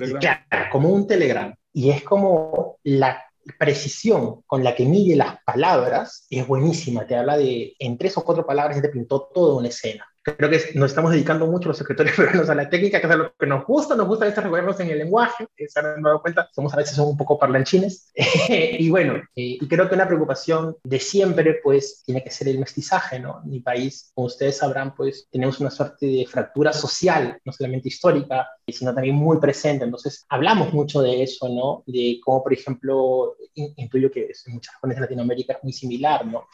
como un telegram. Y es como la precisión con la que mide las palabras es buenísima. Te habla de, en tres o cuatro palabras, te pintó toda una escena creo que nos estamos dedicando mucho los escritores peruanos a la técnica, que es lo que nos gusta, nos gusta a veces recorrernos en el lenguaje, se han dado cuenta, somos a veces un poco parlanchines, y bueno, eh, y creo que una preocupación de siempre, pues, tiene que ser el mestizaje, ¿no? Mi país, como ustedes sabrán, pues, tenemos una suerte de fractura social, no solamente histórica, sino también muy presente, entonces, hablamos mucho de eso, ¿no? De cómo, por ejemplo, intuyo que en muchas zonas de Latinoamérica es muy similar, ¿no?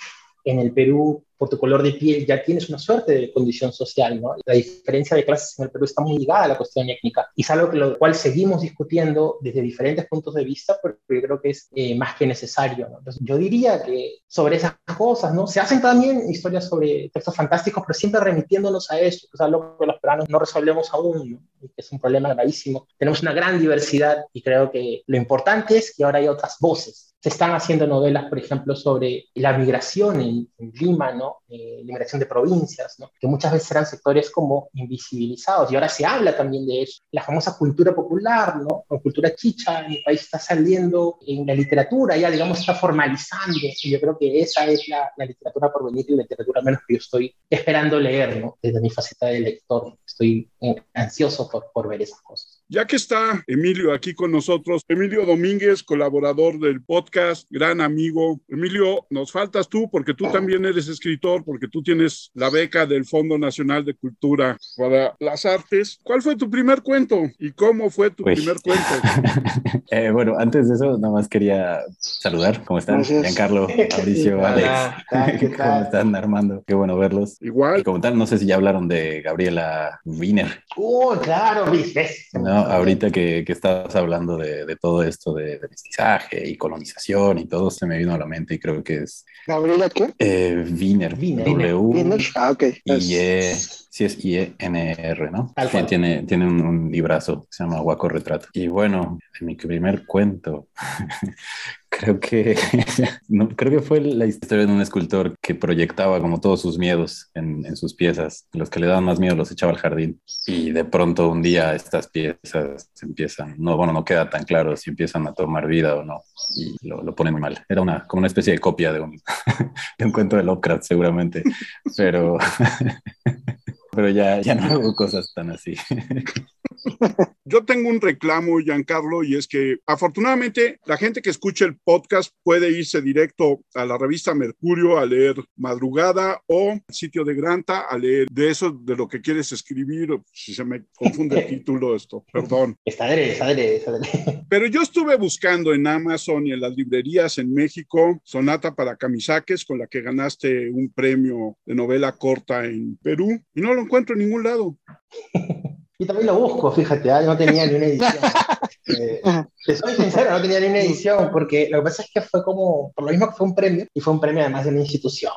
En el Perú, por tu color de piel ya tienes una suerte de condición social, ¿no? La diferencia de clases en el Perú está muy ligada a la cuestión étnica y es algo que lo cual seguimos discutiendo desde diferentes puntos de vista, pero yo creo que es eh, más que necesario, ¿no? Entonces, yo diría que sobre esas cosas, ¿no? Se hacen también historias sobre textos fantásticos, pero siempre remitiéndonos a eso, o sea, lo que los peruanos no resolvemos aún, ¿no? Y que es un problema gravísimo. Tenemos una gran diversidad y creo que lo importante es que ahora hay otras voces. Se están haciendo novelas, por ejemplo, sobre la migración en, en Lima, ¿no? Eh, liberación de provincias, que muchas veces eran sectores como invisibilizados y ahora se habla también de eso. La famosa cultura popular, ¿no? o cultura chicha, en el país está saliendo en la literatura, ya digamos está formalizando y yo creo que esa es la, literatura por venir y la literatura menos que yo estoy esperando leer ¿no? desde mi faceta de lector. Estoy eh, ansioso por, por ver esas cosas. Ya que está Emilio aquí con nosotros, Emilio Domínguez, colaborador del podcast, gran amigo. Emilio, nos faltas tú porque tú también eres escritor, porque tú tienes la beca del Fondo Nacional de Cultura para las Artes. ¿Cuál fue tu primer cuento y cómo fue tu primer cuento? eh, bueno, antes de eso, nada más quería saludar. ¿Cómo están? Giancarlo, Mauricio, Alex. ¿Cómo están, Armando? Qué bueno verlos. Igual. Y como tal, no sé si ya hablaron de Gabriela Wiener. Oh, claro, viste. No, ahorita que, que estabas hablando de, de, todo esto de, de, mestizaje y colonización y todo, se me vino a la mente y creo que es... ¿Gabriela qué? Eh, Wiener. Wiener. W. Wiener. Ah, ok. Y e, sí es I-E-N-R, ¿no? Tiene, tiene, tiene un, un, librazo que se llama Guaco Retrato. Y bueno, en mi primer cuento, creo que no, creo que fue la historia de un escultor que proyectaba como todos sus miedos en, en, sus piezas. Los que le daban más miedo los echaba al jardín. Y de pronto un día estas piezas empiezan, no, bueno, no queda tan claro si empiezan a tomar vida o no. Y lo, lo ponen muy mal. Era una, como una especie de copia de un, de un cuento de Lovecraft, seguramente. Pero pero ya, ya no hago cosas tan así. Yo tengo un reclamo, Giancarlo, y es que afortunadamente la gente que escucha el podcast puede irse directo a la revista Mercurio a leer Madrugada o al sitio de Granta a leer de eso, de lo que quieres escribir, si se me confunde el título esto, perdón. Está derecho, está está Pero yo estuve buscando en Amazon y en las librerías en México Sonata para Camisaques, con la que ganaste un premio de novela corta en Perú, y no lo encuentro en ningún lado. Y también lo busco, fíjate, ¿ah? no tenía ni una edición. Eh, te soy sincero, no tenía ni una edición, porque lo que pasa es que fue como, por lo mismo que fue un premio, y fue un premio además de una institución,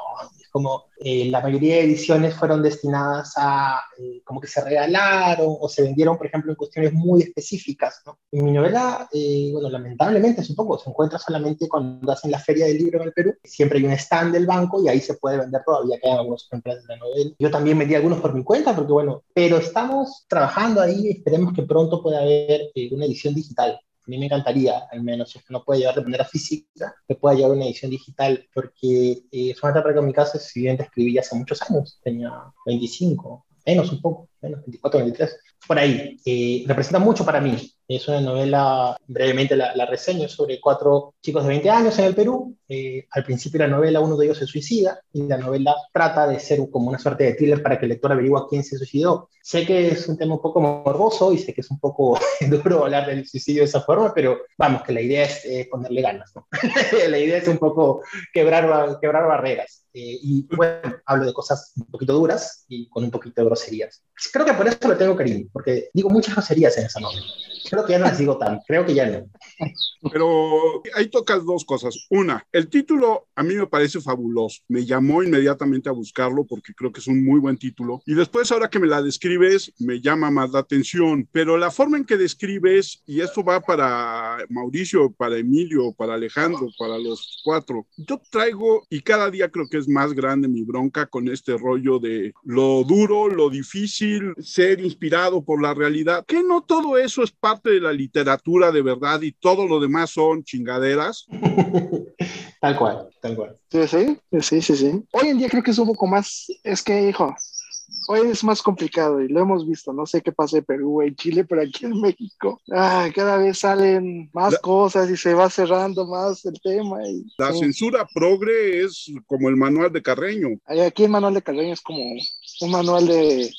como eh, la mayoría de ediciones fueron destinadas a, eh, como que se regalaron o se vendieron, por ejemplo, en cuestiones muy específicas. ¿no? Mi novela, eh, bueno, lamentablemente, supongo, se encuentra solamente cuando hacen la feria del libro en el Perú. Siempre hay un stand del banco y ahí se puede vender todavía, quedan algunos ejemplares de la novela. Yo también vendí algunos por mi cuenta, porque bueno, pero estamos trabajando ahí, esperemos que pronto pueda haber una edición digital a mí me encantaría, al menos, si es que no puede llevar de manera física, que pueda llevar una edición digital, porque eh, Sonata para mi caso, si bien escribí hace muchos años, tenía 25, menos un poco, menos 24, 23 por ahí. Eh, representa mucho para mí. Es una novela, brevemente la, la, reseño, sobre cuatro chicos de 20 años en el Perú. Eh, al principio de la novela uno de ellos se suicida y la novela trata de ser como una suerte de thriller para que el lector averigüe quién se suicidó. Sé que es un tema un poco morboso y sé que es un poco duro hablar del suicidio de esa forma, pero vamos, que la idea es eh, ponerle ganas. ¿no? la idea es un poco quebrar, quebrar barreras. Eh, y bueno, hablo de cosas un poquito duras y con un poquito de groserías. Creo que por eso lo tengo cariño, porque digo muchas groserías en esa novela. Creo que ya no las digo tan, creo que ya no. Pero ahí tocas dos cosas. Una, el título a mí me parece fabuloso. Me llamó inmediatamente a buscarlo porque creo que es un muy buen título. Y después, ahora que me la describes, me llama más la atención. Pero la forma en que describes, y esto va para Mauricio, para Emilio, para Alejandro, para los cuatro, yo traigo, y cada día creo que es más grande mi bronca con este rollo de lo duro, lo difícil, ser inspirado por la realidad. Que no todo eso es parte de la literatura de verdad y todo lo demás más son chingaderas. tal cual, tal cual. Sí, sí, sí, sí, Hoy en día creo que es un poco más, es que, hijo, hoy es más complicado y lo hemos visto, no sé qué pasa en Perú, en Chile, pero aquí en México, ah, cada vez salen más cosas y se va cerrando más el tema. Y, la censura progre es como el manual de Carreño. Aquí el manual de Carreño es como un manual de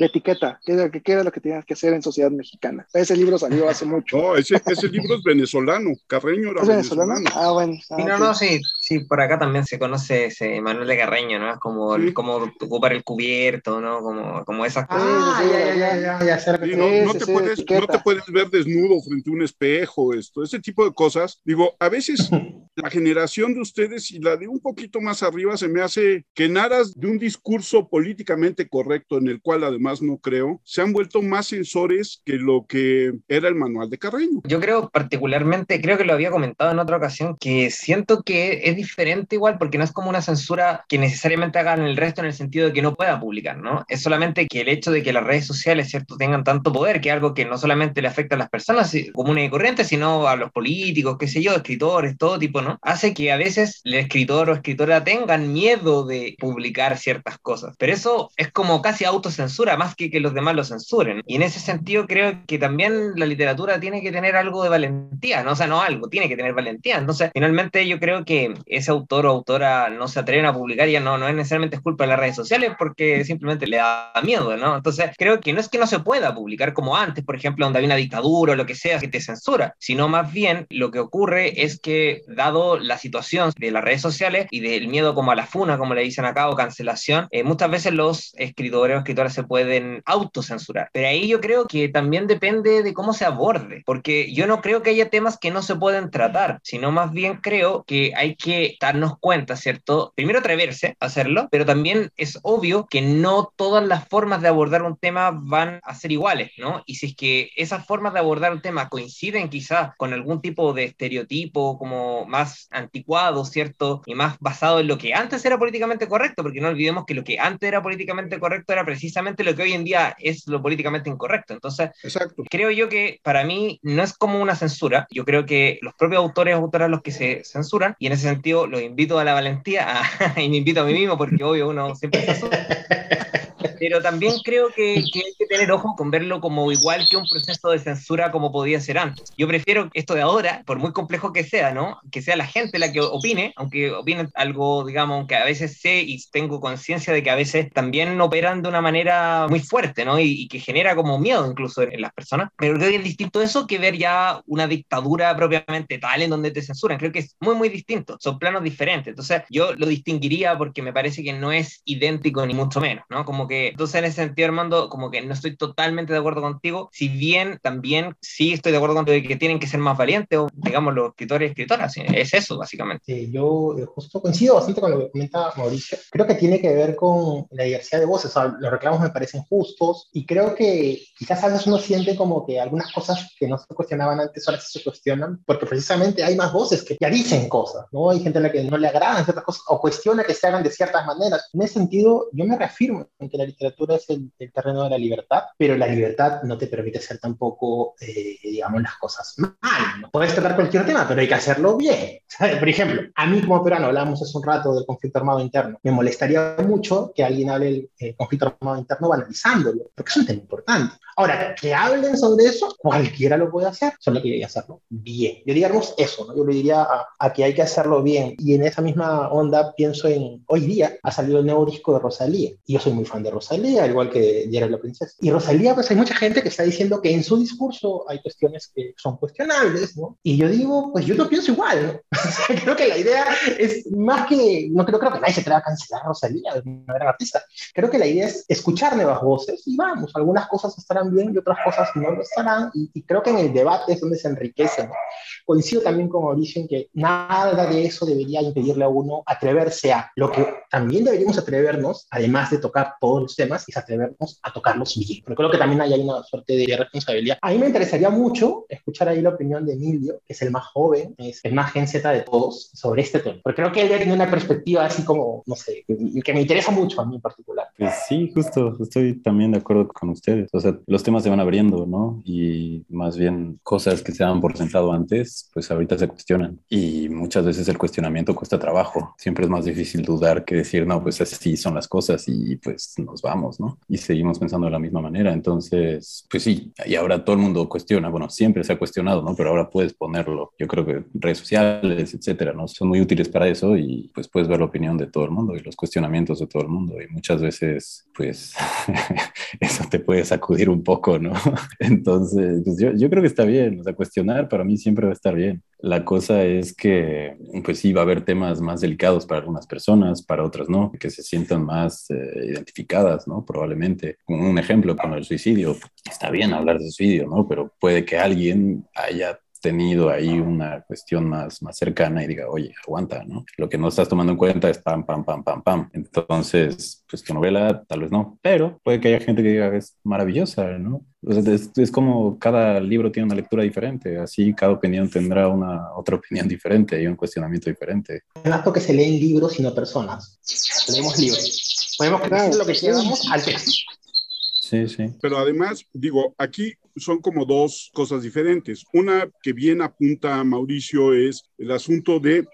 la etiqueta, que era, que era lo que tenías que hacer en sociedad mexicana. Ese libro salió hace mucho. No, ese, ese libro es venezolano, Carreño era ¿Es venezolano? Ah, bueno. Ah, no, no, sí, sí, por acá también se conoce ese Manuel de Carreño, ¿no? Es como cómo ocupar el cubierto, ¿no? Como, como esas cosas. Ah, ya, ya, ya, ya, no, te puedes, no te puedes ver desnudo frente a un espejo, esto, ese tipo de cosas. Digo, a veces la generación de ustedes y la de un poquito más arriba se me hace que en aras de un discurso políticamente correcto en el cual además no creo, se han vuelto más sensores que lo que era el manual de Carreño. Yo creo particularmente, creo que lo había comentado en otra ocasión, que siento que es diferente igual porque no es como una censura que necesariamente hagan el resto en el sentido de que no pueda publicar, ¿no? Es solamente que el hecho de que las redes sociales, ¿cierto?, tengan tanto poder, que es algo que no solamente le afecta a las personas comunes y corrientes, sino a los políticos, qué sé yo, escritores, todo tipo, ¿no? Hace que a veces el escritor o escritora tengan miedo de publicar ciertas cosas. Pero eso es como casi autocensura, más que que los demás lo censuren. Y en ese sentido creo que también la literatura tiene que tener algo de valentía, ¿no? O sea, no algo, tiene que tener valentía. Entonces, finalmente yo creo que ese autor o autora no se atreven a publicar ya no, no es necesariamente culpa de las redes sociales porque simplemente le da miedo, ¿no? Entonces, creo que no es que no se pueda publicar como antes, por ejemplo, donde había una dictadura o lo que sea que te censura, sino más bien lo que ocurre es que dado la situación de las redes sociales y del miedo como a la funa, como le dicen acá, o cancelación, eh, muchas veces los escritores o escritoras se pueden autocensurar. Pero ahí yo creo que también depende de cómo se aborde, porque yo no creo que haya temas que no se pueden tratar, sino más bien creo que hay que darnos cuenta, ¿cierto? Primero atreverse a hacerlo, pero también es obvio que no todas las formas de abordar un tema van a ser iguales, ¿no? Y si es que esas formas de abordar un tema coinciden quizás con algún tipo de estereotipo como más anticuado, ¿cierto? Y más basado en lo que antes era políticamente correcto, porque no olvidemos que lo que antes era políticamente correcto era precisamente lo que hoy en día es lo políticamente incorrecto. Entonces, creo yo que para mí no es como una censura. Yo creo que los propios autores o autoras los que se censuran, y en ese sentido los invito a la valentía y me invito a mí mismo porque obvio uno siempre censura. pero también creo que, que, hay que tener ojo con verlo como igual que un proceso de censura como podía ser antes. Yo prefiero esto de ahora, por muy complejo que sea, ¿no? Que sea la gente la que opine, aunque opine algo, digamos, que a veces sé y tengo conciencia de que a veces también operan de una manera muy fuerte, ¿no? Y, que genera como miedo incluso en, las personas. Pero creo que es distinto eso que ver ya una dictadura propiamente tal en donde te censuran. Creo que es muy, muy distinto. Son planos diferentes. Entonces, yo lo distinguiría porque me parece que no es idéntico ni mucho menos, ¿no? Como que, entonces en ese sentido, Armando, como que no estoy totalmente de acuerdo contigo, si bien también sí estoy de acuerdo de que tienen que ser más valientes, o digamos, los escritores y escritoras. Es eso, básicamente. Sí, yo eh, justo coincido bastante con lo que comenta Mauricio. Creo que tiene que ver con la diversidad de voces. O sea, los reclamos me parecen justos y creo que quizás a veces uno siente como que algunas cosas que no se cuestionaban antes ahora se cuestionan porque precisamente hay más voces que ya dicen cosas, ¿no? Hay gente a la que no le agradan ciertas cosas o cuestiona que se hagan de ciertas maneras. En ese sentido, yo me reafirmo en que la literatura es el, terreno de la libertad, pero la libertad no te permite hacer tampoco, eh, digamos, las cosas mal. No puedes tratar cualquier tema, pero hay que hacerlo bien. Por ejemplo, a mí como peruano, hablábamos hace un rato del conflicto armado interno, me molestaría mucho que alguien hable del eh, conflicto armado interno banalizándolo, porque es un tema importante. Ahora, que hablen sobre eso, cualquiera lo puede hacer, solo que hay que hacerlo bien. Yo digamos eso, ¿no? Yo le diría a, que hay que hacerlo bien. Y en esa misma onda pienso en, hoy día ha salido el nuevo disco de Rosalía. Y yo soy muy fan de Rosalía, al igual que Diario la Princesa. Y Rosalía, pues hay mucha gente que está diciendo que en su discurso hay cuestiones que son cuestionables, ¿no? Y yo digo, pues yo no pienso igual, ¿no? creo que la idea es más que, no creo, creo que nadie se trata a cancelar a Rosalía, es una gran artista. Creo que la idea es escuchar nuevas voces y vamos, algunas cosas estarán bien y otras cosas no lo estarán. Y, creo que en el debate es donde se enriquece. Coincido también con Mauricio en que nada de eso debería impedirle a uno atreverse a lo que también deberíamos atrevernos, además de tocar todos los temas, es atrevernos a tocarlos bien. Pero creo que también hay una suerte de responsabilidad. A mí me interesaría mucho escuchar ahí la opinión de Emilio, que es el más joven, es el más Gen Z de todos, sobre este tema. Porque creo que él tiene una perspectiva así como, no sé, que me interesa mucho a mí en particular. Pues sí, justo, estoy también de acuerdo con ustedes. O sea, los temas se van abriendo, ¿no? Y más bien cosas que se daban por sentado antes, pues ahorita se cuestionan. Y muchas veces el cuestionamiento cuesta trabajo. Siempre es más difícil dudar que decir, no, pues así son las cosas y pues nos vamos, ¿no? Y seguimos pensando de la misma manera. Entonces, pues sí, y ahora todo el mundo cuestiona. Bueno, siempre se ha cuestionado, ¿no? Pero ahora puedes ponerlo. Yo creo que redes sociales, etcétera, ¿no? Son muy útiles para eso y pues puedes ver la opinión de todo el mundo y los cuestionamientos de todo el mundo. Y muchas veces, pues, eso te puede sacudir un poco, ¿no? Entonces, pues yo, yo creo que está bien, o sea, cuestionar para mí siempre va a estar bien. La cosa es que, pues sí, va a haber temas más delicados para algunas personas, para otras no, que se sientan más eh, identificadas, ¿no? Probablemente. Un ejemplo con el suicidio. Está bien hablar de suicidio, ¿no? Pero puede que alguien haya tenido ahí una cuestión más, más cercana y diga, oye, aguanta, ¿no? Lo que no estás tomando en cuenta es pam, pam, pam, pam, pam. Entonces, pues tu novela tal vez no, pero puede que haya gente que diga, es maravillosa, ¿no? es, como cada libro tiene una lectura diferente, así cada opinión tendrá una otra opinión diferente y un cuestionamiento diferente. No porque se leen libros, sino personas. Leemos libros. Podemos crear lo que queramos al texto. Sí, sí. Pero además, digo, aquí son como dos cosas diferentes. Una que bien apunta Mauricio es el asunto de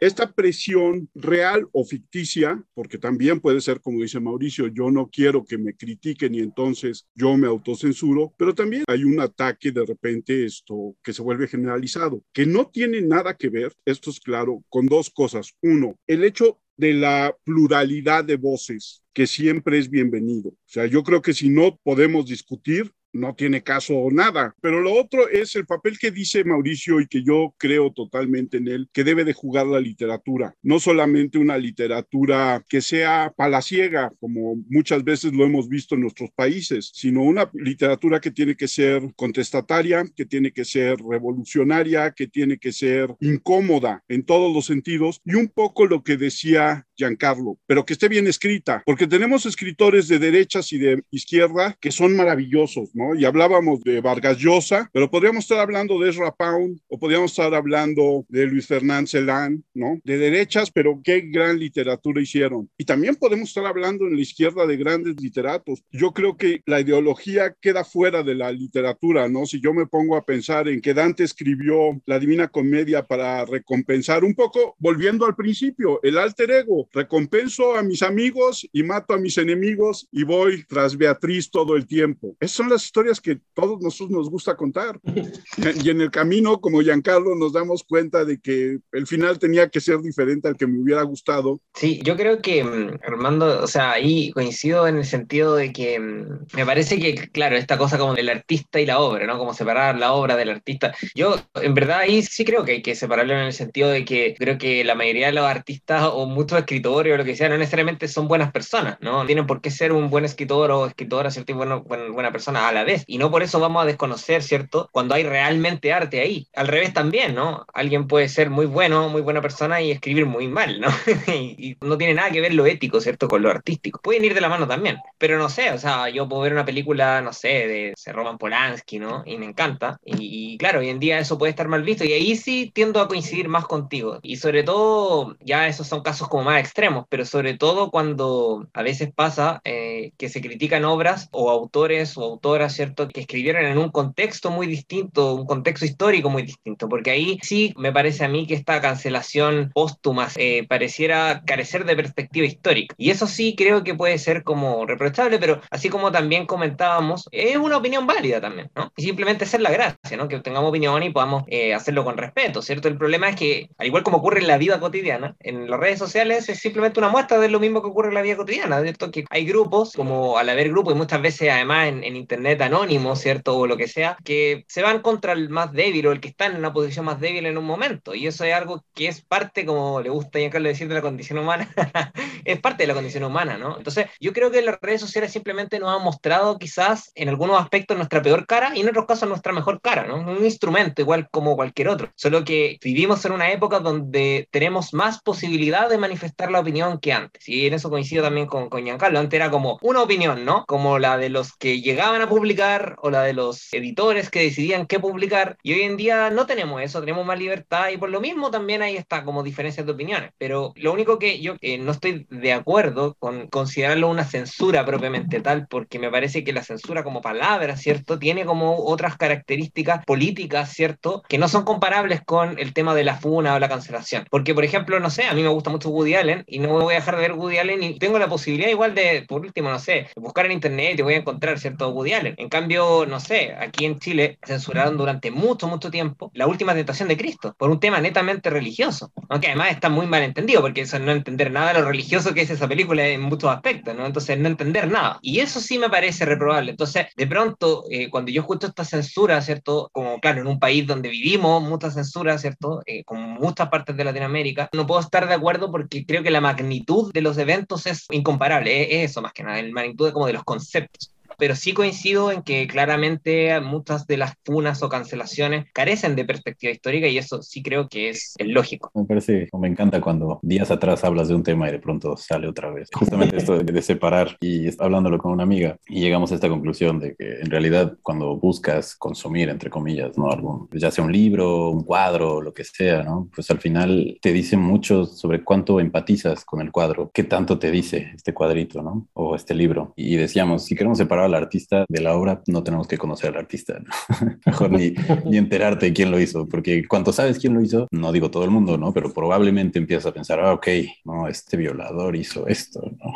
esta presión real o ficticia, porque también puede ser, como dice Mauricio, yo no quiero que me critiquen y entonces yo me autocensuro, pero también hay un ataque de repente esto que se vuelve generalizado, que no tiene nada que ver, esto es claro, con dos cosas. Uno, el hecho de la pluralidad de voces que siempre es bienvenido. O sea, yo creo que si no podemos discutir, no tiene caso nada. Pero lo otro es el papel que dice Mauricio y que yo creo totalmente en él, que debe de jugar la literatura. No solamente una literatura que sea palaciega, como muchas veces lo hemos visto en nuestros países, sino una literatura que tiene que ser contestataria, que tiene que ser revolucionaria, que tiene que ser incómoda en todos los sentidos. Y un poco lo que decía Giancarlo, pero que esté bien escrita, porque tenemos escritores de derechas y de izquierda que son maravillosos, ¿no? Y hablábamos de Vargas Llosa, pero podríamos estar hablando de Ezra Pound o podríamos estar hablando de Luis Fernández Celán, ¿no? De derechas, pero qué gran literatura hicieron. Y también podemos estar hablando en la izquierda de grandes literatos. Yo creo que la ideología queda fuera de la literatura, ¿no? Si yo me pongo a pensar en que Dante escribió la Divina Comedia para recompensar un poco, volviendo al principio, el alter ego, recompenso a mis amigos y mato a mis enemigos y voy tras Beatriz todo el tiempo. Esas son las historias que todos nosotros nos gusta contar. Y en el camino, como Giancarlo, nos damos cuenta de que el final tenía que ser diferente al que me hubiera gustado. Sí, yo creo que, mm, Armando, o sea, ahí coincido en el sentido de que mm, me parece que, claro, esta cosa como del artista y la obra, ¿no? Como separar la obra del artista. Yo, en verdad, ahí sí creo que hay que separarlo en el sentido de que creo que la mayoría de los artistas o muchos escritores o lo que sea, no necesariamente son buenas personas, ¿no? Tienen por qué ser un buen escritor o escritora, ¿cierto? Y bueno, buena persona a la vez. Y no por eso vamos a desconocer, ¿cierto? Cuando hay realmente arte ahí. Al revés también, ¿no? Alguien puede ser muy bueno, muy buena persona y escribir muy mal, ¿no? y, no tiene nada que ver lo ético, ¿cierto? Con lo artístico. Pueden ir de la mano también, pero no sé, o sea, yo puedo ver una película, no sé, de, Roman Polanski, ¿no? Y me encanta. Y, claro, hoy en día eso puede estar mal visto y ahí sí tiendo a coincidir más contigo. Y sobre todo, ya esos son casos como más extremos, pero sobre todo cuando a veces pasa eh, que se critican obras o autores o autoras, ¿cierto? Que escribieron en un contexto muy distinto, un contexto histórico muy distinto, porque ahí sí me parece a mí que esta cancelación póstuma eh, pareciera carecer de perspectiva histórica. Y eso sí creo que puede ser como reprochable, pero así como también comentábamos, es una opinión válida también, ¿no? Y simplemente ser la gracia, ¿no? Que tengamos opinión y podamos eh, hacerlo con respeto, ¿cierto? El problema es que, al igual como ocurre en la vida cotidiana, en las redes sociales es simplemente una muestra de lo mismo que ocurre en la vida cotidiana, ¿cierto? Que hay grupos, como al haber grupos y muchas veces además en, en internet anónimos, ¿cierto? O lo que sea, que se van contra el más débil o el que está en una posición más débil en un momento. Y eso es algo que es parte, como le gusta a Carlos decir, de la condición humana, es parte de la condición humana, ¿no? Entonces, yo creo que las redes sociales simplemente nos han mostrado quizás en algunos aspectos nuestra peor cara y en otros casos nuestra mejor cara, ¿no? Un instrumento igual como cualquier otro. Solo que vivimos en una época donde tenemos más posibilidad de manifestar la opinión que antes. Y en eso coincido también con, con Giancarlo. Antes era como una opinión, ¿no? Como la de los que llegaban a publicar o la de los editores que decidían qué publicar. Y hoy en día no tenemos eso, tenemos más libertad y por lo mismo también ahí está como diferencias de opiniones. Pero lo único que yo eh, no estoy de acuerdo con considerarlo una censura propiamente tal, porque me parece que la censura como palabra, ¿cierto? Tiene como otras características políticas, ¿cierto? Que no son comparables con el tema de la funa o la cancelación. Porque, por ejemplo, no sé, a mí me gusta mucho Woody Allen y no voy a dejar de ver Woody Allen y tengo la posibilidad igual de, por último, no sé, buscar en internet y voy a encontrar, ¿cierto? Woody Allen. En cambio, no sé, aquí en Chile censuraron durante mucho, mucho tiempo la última tentación de Cristo por un tema netamente religioso. Aunque además está muy mal entendido, porque eso es no entender nada de lo religioso que es esa película en muchos aspectos, ¿no? Entonces, no entender nada. Y eso sí me parece reprobable. Entonces, de pronto, eh, cuando yo escucho esta censura, ¿cierto? Como, claro, en un país donde vivimos mucha censura, ¿cierto? Eh, como muchas partes de Latinoamérica, no puedo estar de acuerdo porque creo que la magnitud de los eventos es incomparable. Es, eso más que nada, la magnitud como de los conceptos pero sí coincido en que claramente muchas de las funas o cancelaciones carecen de perspectiva histórica y eso sí creo que es lógico. Me parece, me encanta cuando días atrás hablas de un tema y de pronto sale otra vez. Justamente esto de, separar y hablándolo con una amiga y llegamos a esta conclusión de que en realidad cuando buscas consumir, entre comillas, ¿no? Algún, ya sea un libro, un cuadro, lo que sea, ¿no? Pues al final te dice mucho sobre cuánto empatizas con el cuadro, qué tanto te dice este cuadrito, ¿no? O este libro. Y decíamos, si queremos separar al artista de la obra, no tenemos que conocer al artista. Mejor ni, ni enterarte quién lo hizo, porque cuando sabes quién lo hizo, no digo todo el mundo, ¿no? Pero probablemente empiezas a pensar, ah, ok, no, este violador hizo esto, ¿no?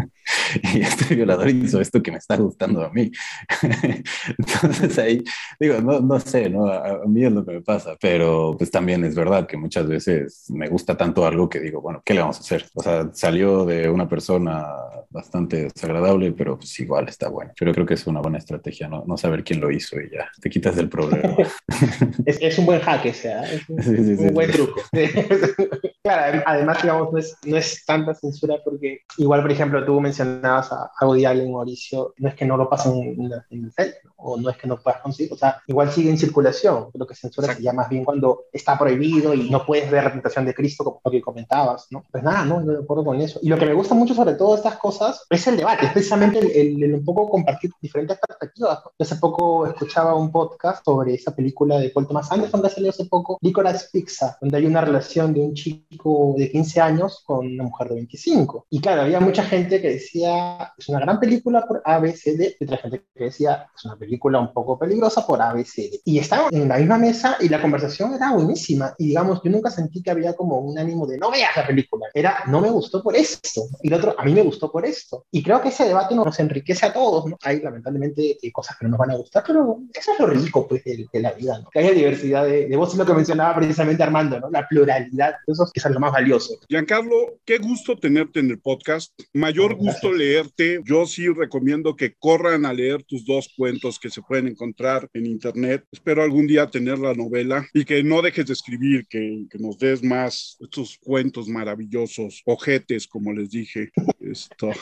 y este violador hizo esto que me está gustando a mí. Entonces ahí, digo, no, no sé, ¿no? A, mí es lo que me pasa, pero pues también es verdad que muchas veces me gusta tanto algo que digo, bueno, ¿qué le vamos a hacer? O sea, salió de una persona bastante desagradable, pero pues igual está bueno. Pero creo que es una buena estrategia, ¿no? No saber quién lo hizo y ya, te quitas del problema. es, es, un buen hack ese, ¿eh? es un, sí, sí, un buen truco. claro, además, digamos, no es, no es tanta censura porque igual, por ejemplo, tú mencionabas a, a Woody Allen, Mauricio, no es que no lo pasen en, en el set, o no es que no puedas conseguir, o sea, igual sigue en circulación. Lo que censura Exacto. sería más bien cuando está prohibido y no puedes ver la tentación de Cristo, como lo que comentabas, ¿no? Pues nada, no, no de acuerdo con eso. Y lo que me gusta mucho sobre todo estas cosas es el debate, es precisamente el, el, el un poco compartir diferentes perspectivas. Yo hace poco escuchaba un podcast sobre esa película de Paul Thomas Anderson que salió hace poco, Licorice Pizza, donde hay una relación de un chico de 15 años con una mujer de 25. Y claro, había mucha gente que decía, es una gran película por A, B, C, D, y otra gente que decía, es una película un poco peligrosa por ABC. Y estábamos en la misma mesa y la conversación era buenísima. Y digamos, yo nunca sentí que había como un ánimo de no veas la película. Era, no me gustó por esto. Y el otro, a mí me gustó por esto. Y creo que ese debate nos enriquece a todos. ¿no? Hay lamentablemente cosas que no nos van a gustar, pero eso es lo rico pues, de, la vida, ¿no? que haya diversidad de, de voz, lo que mencionaba precisamente Armando, ¿no? la pluralidad. Eso es quizás lo más valioso. Giancarlo, qué gusto tenerte en el podcast. Mayor gusto leerte. Yo sí recomiendo que corran a leer tus dos cuentos que se pueden encontrar en internet. Espero algún día tener la novela y que no dejes de escribir, que, que nos des más estos cuentos maravillosos, ojetes, como les dije. Esto.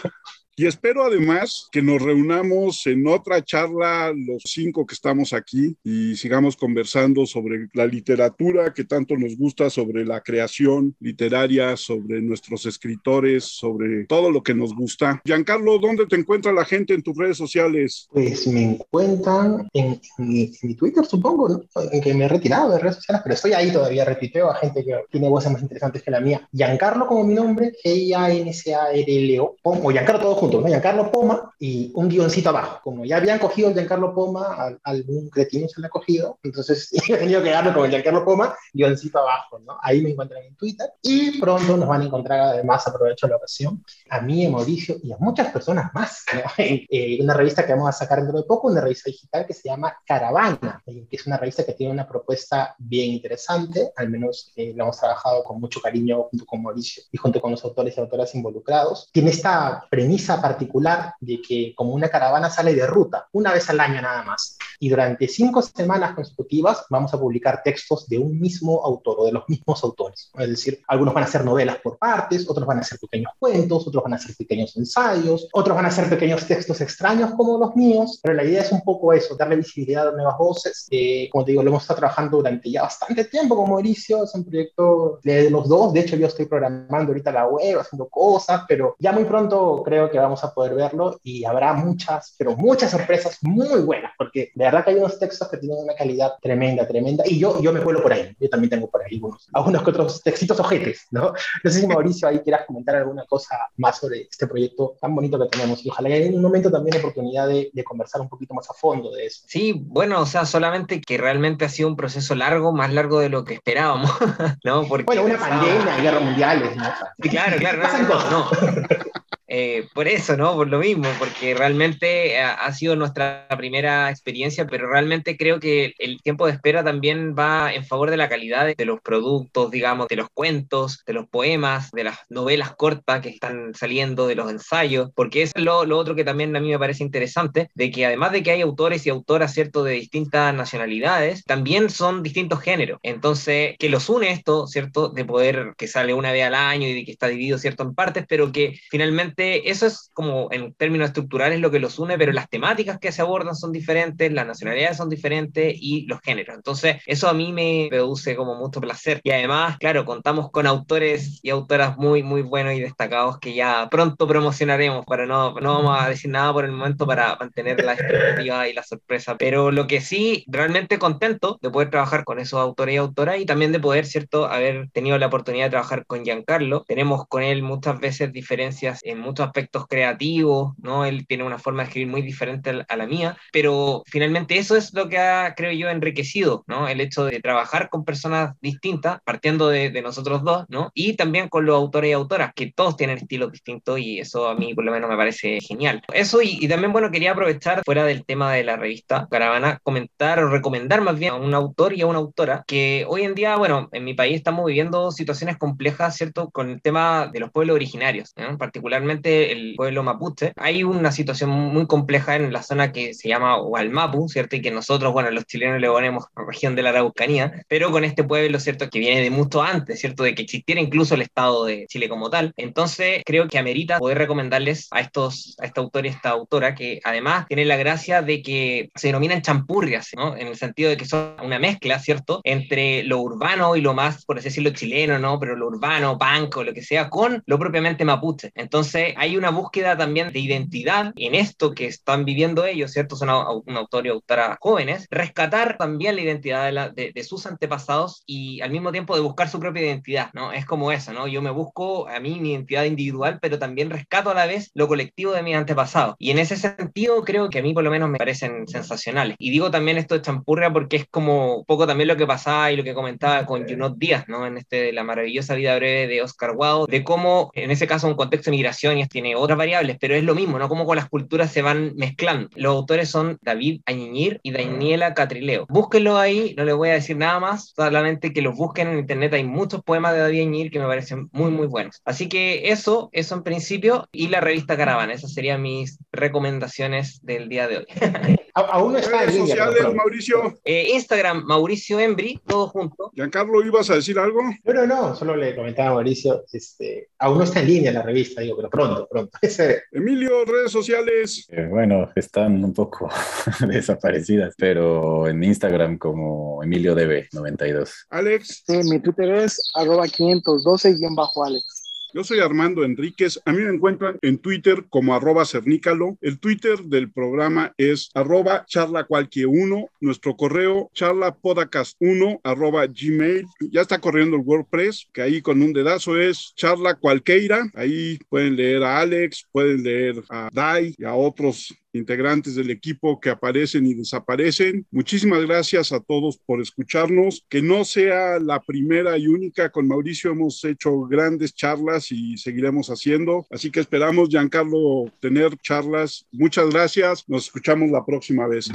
Y espero además que nos reunamos en otra charla, los cinco que estamos aquí, y sigamos conversando sobre la literatura que tanto nos gusta, sobre la creación literaria, sobre nuestros escritores, sobre todo lo que nos gusta. Giancarlo, ¿dónde te encuentra la gente en tus redes sociales? Pues me encuentran en, mi, Twitter, supongo, ¿no? en que me he retirado de redes sociales, pero estoy ahí todavía, repiteo a gente que tiene voces más interesantes que la mía. Giancarlo como mi nombre, G-I-A-N-C-A-R-L-O, o Giancarlo todo junto Giancarlo Poma y un guioncito abajo. Como ya habían cogido el Giancarlo Poma, algún cretino se le ha cogido, entonces he tenido que darle con el Giancarlo Poma, guioncito abajo, ¿no? Ahí me encuentran en Twitter y pronto nos van a encontrar, además, aprovecho la ocasión, a mí, a Mauricio y a muchas personas más, ¿no? en eh, una revista que vamos a sacar dentro de poco, una revista digital que se llama Caravana, eh, que es una revista que tiene una propuesta bien interesante, al menos eh, lo hemos trabajado con mucho cariño junto con Mauricio y junto con los autores y autoras involucrados. Tiene esta premisa particular de que como una caravana sale de ruta una vez al año nada más y durante cinco semanas consecutivas vamos a publicar textos de un mismo autor o de los mismos autores. Es decir, algunos van a ser novelas por partes, otros van a ser pequeños cuentos, otros van a ser pequeños ensayos, otros van a ser pequeños textos extraños como los míos, pero la idea es un poco eso, darle visibilidad a nuevas voces. Eh, como te digo, lo hemos estado trabajando durante ya bastante tiempo con Mauricio, es un proyecto de los dos, de hecho yo estoy programando ahorita la web, haciendo cosas, pero ya muy pronto creo que vamos a poder verlo y habrá muchas, pero muchas sorpresas muy buenas, porque de verdad que hay unos textos que tienen una calidad tremenda, tremenda, y yo, yo me vuelo por ahí, yo también tengo por ahí algunos, algunos que otros textitos ojetes, ¿no? No sé si Mauricio ahí quieras comentar alguna cosa más sobre este proyecto tan bonito que tenemos, y ojalá haya en un momento también oportunidad de, de conversar un poquito más a fondo de eso. Sí, bueno, o sea, solamente que realmente ha sido un proceso largo, más largo de lo que esperábamos, ¿no? Porque bueno, una pandemia, guerras mundiales, ¿no? claro, claro, no, no. Eh, por eso, ¿no? Por lo mismo, porque realmente eh, ha, sido nuestra primera experiencia, pero realmente creo que el tiempo de espera también va en favor de la calidad de, los productos, digamos, de los cuentos, de los poemas, de las novelas cortas que están saliendo, de los ensayos, porque es lo, lo otro que también a mí me parece interesante, de que además de que hay autores y autoras, ¿cierto?, de distintas nacionalidades, también son distintos géneros. Entonces, que los une esto, ¿cierto?, de poder que sale una vez al año y de que está dividido, ¿cierto?, en partes, pero que finalmente eso es como en términos estructurales lo que los une, pero las temáticas que se abordan son diferentes, las nacionalidades son diferentes y los géneros. Entonces, eso a mí me produce como mucho placer. Y además, claro, contamos con autores y autoras muy, muy buenos y destacados que ya pronto promocionaremos, para no, no vamos a decir nada por el momento para mantener la expectativa y la sorpresa. Pero lo que sí, realmente contento de poder trabajar con esos autores y autoras y también de poder, ¿cierto?, haber tenido la oportunidad de trabajar con Giancarlo. Tenemos con él muchas veces diferencias en muchos aspectos creativos, ¿no? Él tiene una forma de escribir muy diferente a la mía, pero finalmente eso es lo que ha, creo yo, enriquecido, ¿no? El hecho de trabajar con personas distintas, partiendo de, de nosotros dos, ¿no? Y también con los autores y autoras, que todos tienen estilos distintos y eso a mí por lo menos me parece genial. Eso y, y también, bueno, quería aprovechar, fuera del tema de la revista Caravana, comentar o recomendar más bien a un autor y a una autora que hoy en día, bueno, en mi país estamos viviendo situaciones complejas, ¿cierto? Con el tema de los pueblos originarios, ¿no? particularmente el pueblo mapuche, hay una situación muy compleja en la zona que se llama Hualmapu, ¿cierto? Y que nosotros, bueno, los chilenos le ponemos región de la Araucanía, pero con este pueblo, ¿cierto? Que viene de mucho antes, ¿cierto? De que existiera incluso el Estado de Chile como tal. Entonces, creo que amerita poder recomendarles a estos, a este autor y esta autora, que además tiene la gracia de que se denominan champurrias, ¿no? En el sentido de que son una mezcla, ¿cierto? Entre lo urbano y lo más, por así decirlo, chileno, ¿no? Pero lo urbano, banco, lo que sea, con lo propiamente mapuche. Entonces, Entonces hay una búsqueda también de identidad en esto que están viviendo ellos, ¿cierto? Son un autor y autora jóvenes, rescatar también la identidad de, de, sus antepasados y al mismo tiempo de buscar su propia identidad, ¿no? Es como eso, ¿no? Yo me busco a mí mi identidad individual, pero también rescato a la vez lo colectivo de mis antepasados. Y en ese sentido creo que a mí por lo menos me parecen sensacionales. Y digo también esto de champurria porque es como un poco también lo que pasaba y lo que comentaba con Junot Díaz, ¿no? En este, la maravillosa vida breve de Oscar Wilde, de cómo en ese caso un contexto de migración tiene otras variables, pero es lo mismo, ¿no? Cómo con las culturas se van mezclando. Los autores son David Añiñir y Daniela Catrileo. Búsquenlo ahí, no les voy a decir nada más, solamente que los busquen en internet. Hay muchos poemas de David Añiñir que me parecen muy, muy buenos. Así que eso, eso en principio, y la revista Caravana. Esas serían mis recomendaciones del día de hoy. Aún no está en línea. sociales, Mauricio? Eh, Instagram, Mauricio Embri, todo junto. Giancarlo, ¿ibas a decir algo? No, no, no, solo le comentaba a Mauricio, este, aún no está en línea la revista, digo, pero pronto, pronto. Emilio, redes sociales. Eh, bueno, están un poco desaparecidas, pero en Instagram como EmilioDB92. Alex. Sí, mi Twitter es arroba 512-Alex. Yo soy Armando Enríquez. A mí me encuentran en Twitter como arroba cernícalo. El Twitter del programa es arroba charlacualquier1. Nuestro correo charlapodcast1 arroba gmail. Ya está corriendo el WordPress, que ahí con un dedazo es charla cualquiera. Ahí pueden leer a Alex, pueden leer a Dai y a otros integrantes del equipo que aparecen y desaparecen. Muchísimas gracias a todos por escucharnos. Que no sea la primera y única. Con Mauricio hemos hecho grandes charlas y seguiremos haciendo. Así que esperamos, Giancarlo, tener charlas. Muchas gracias. Nos escuchamos la próxima vez.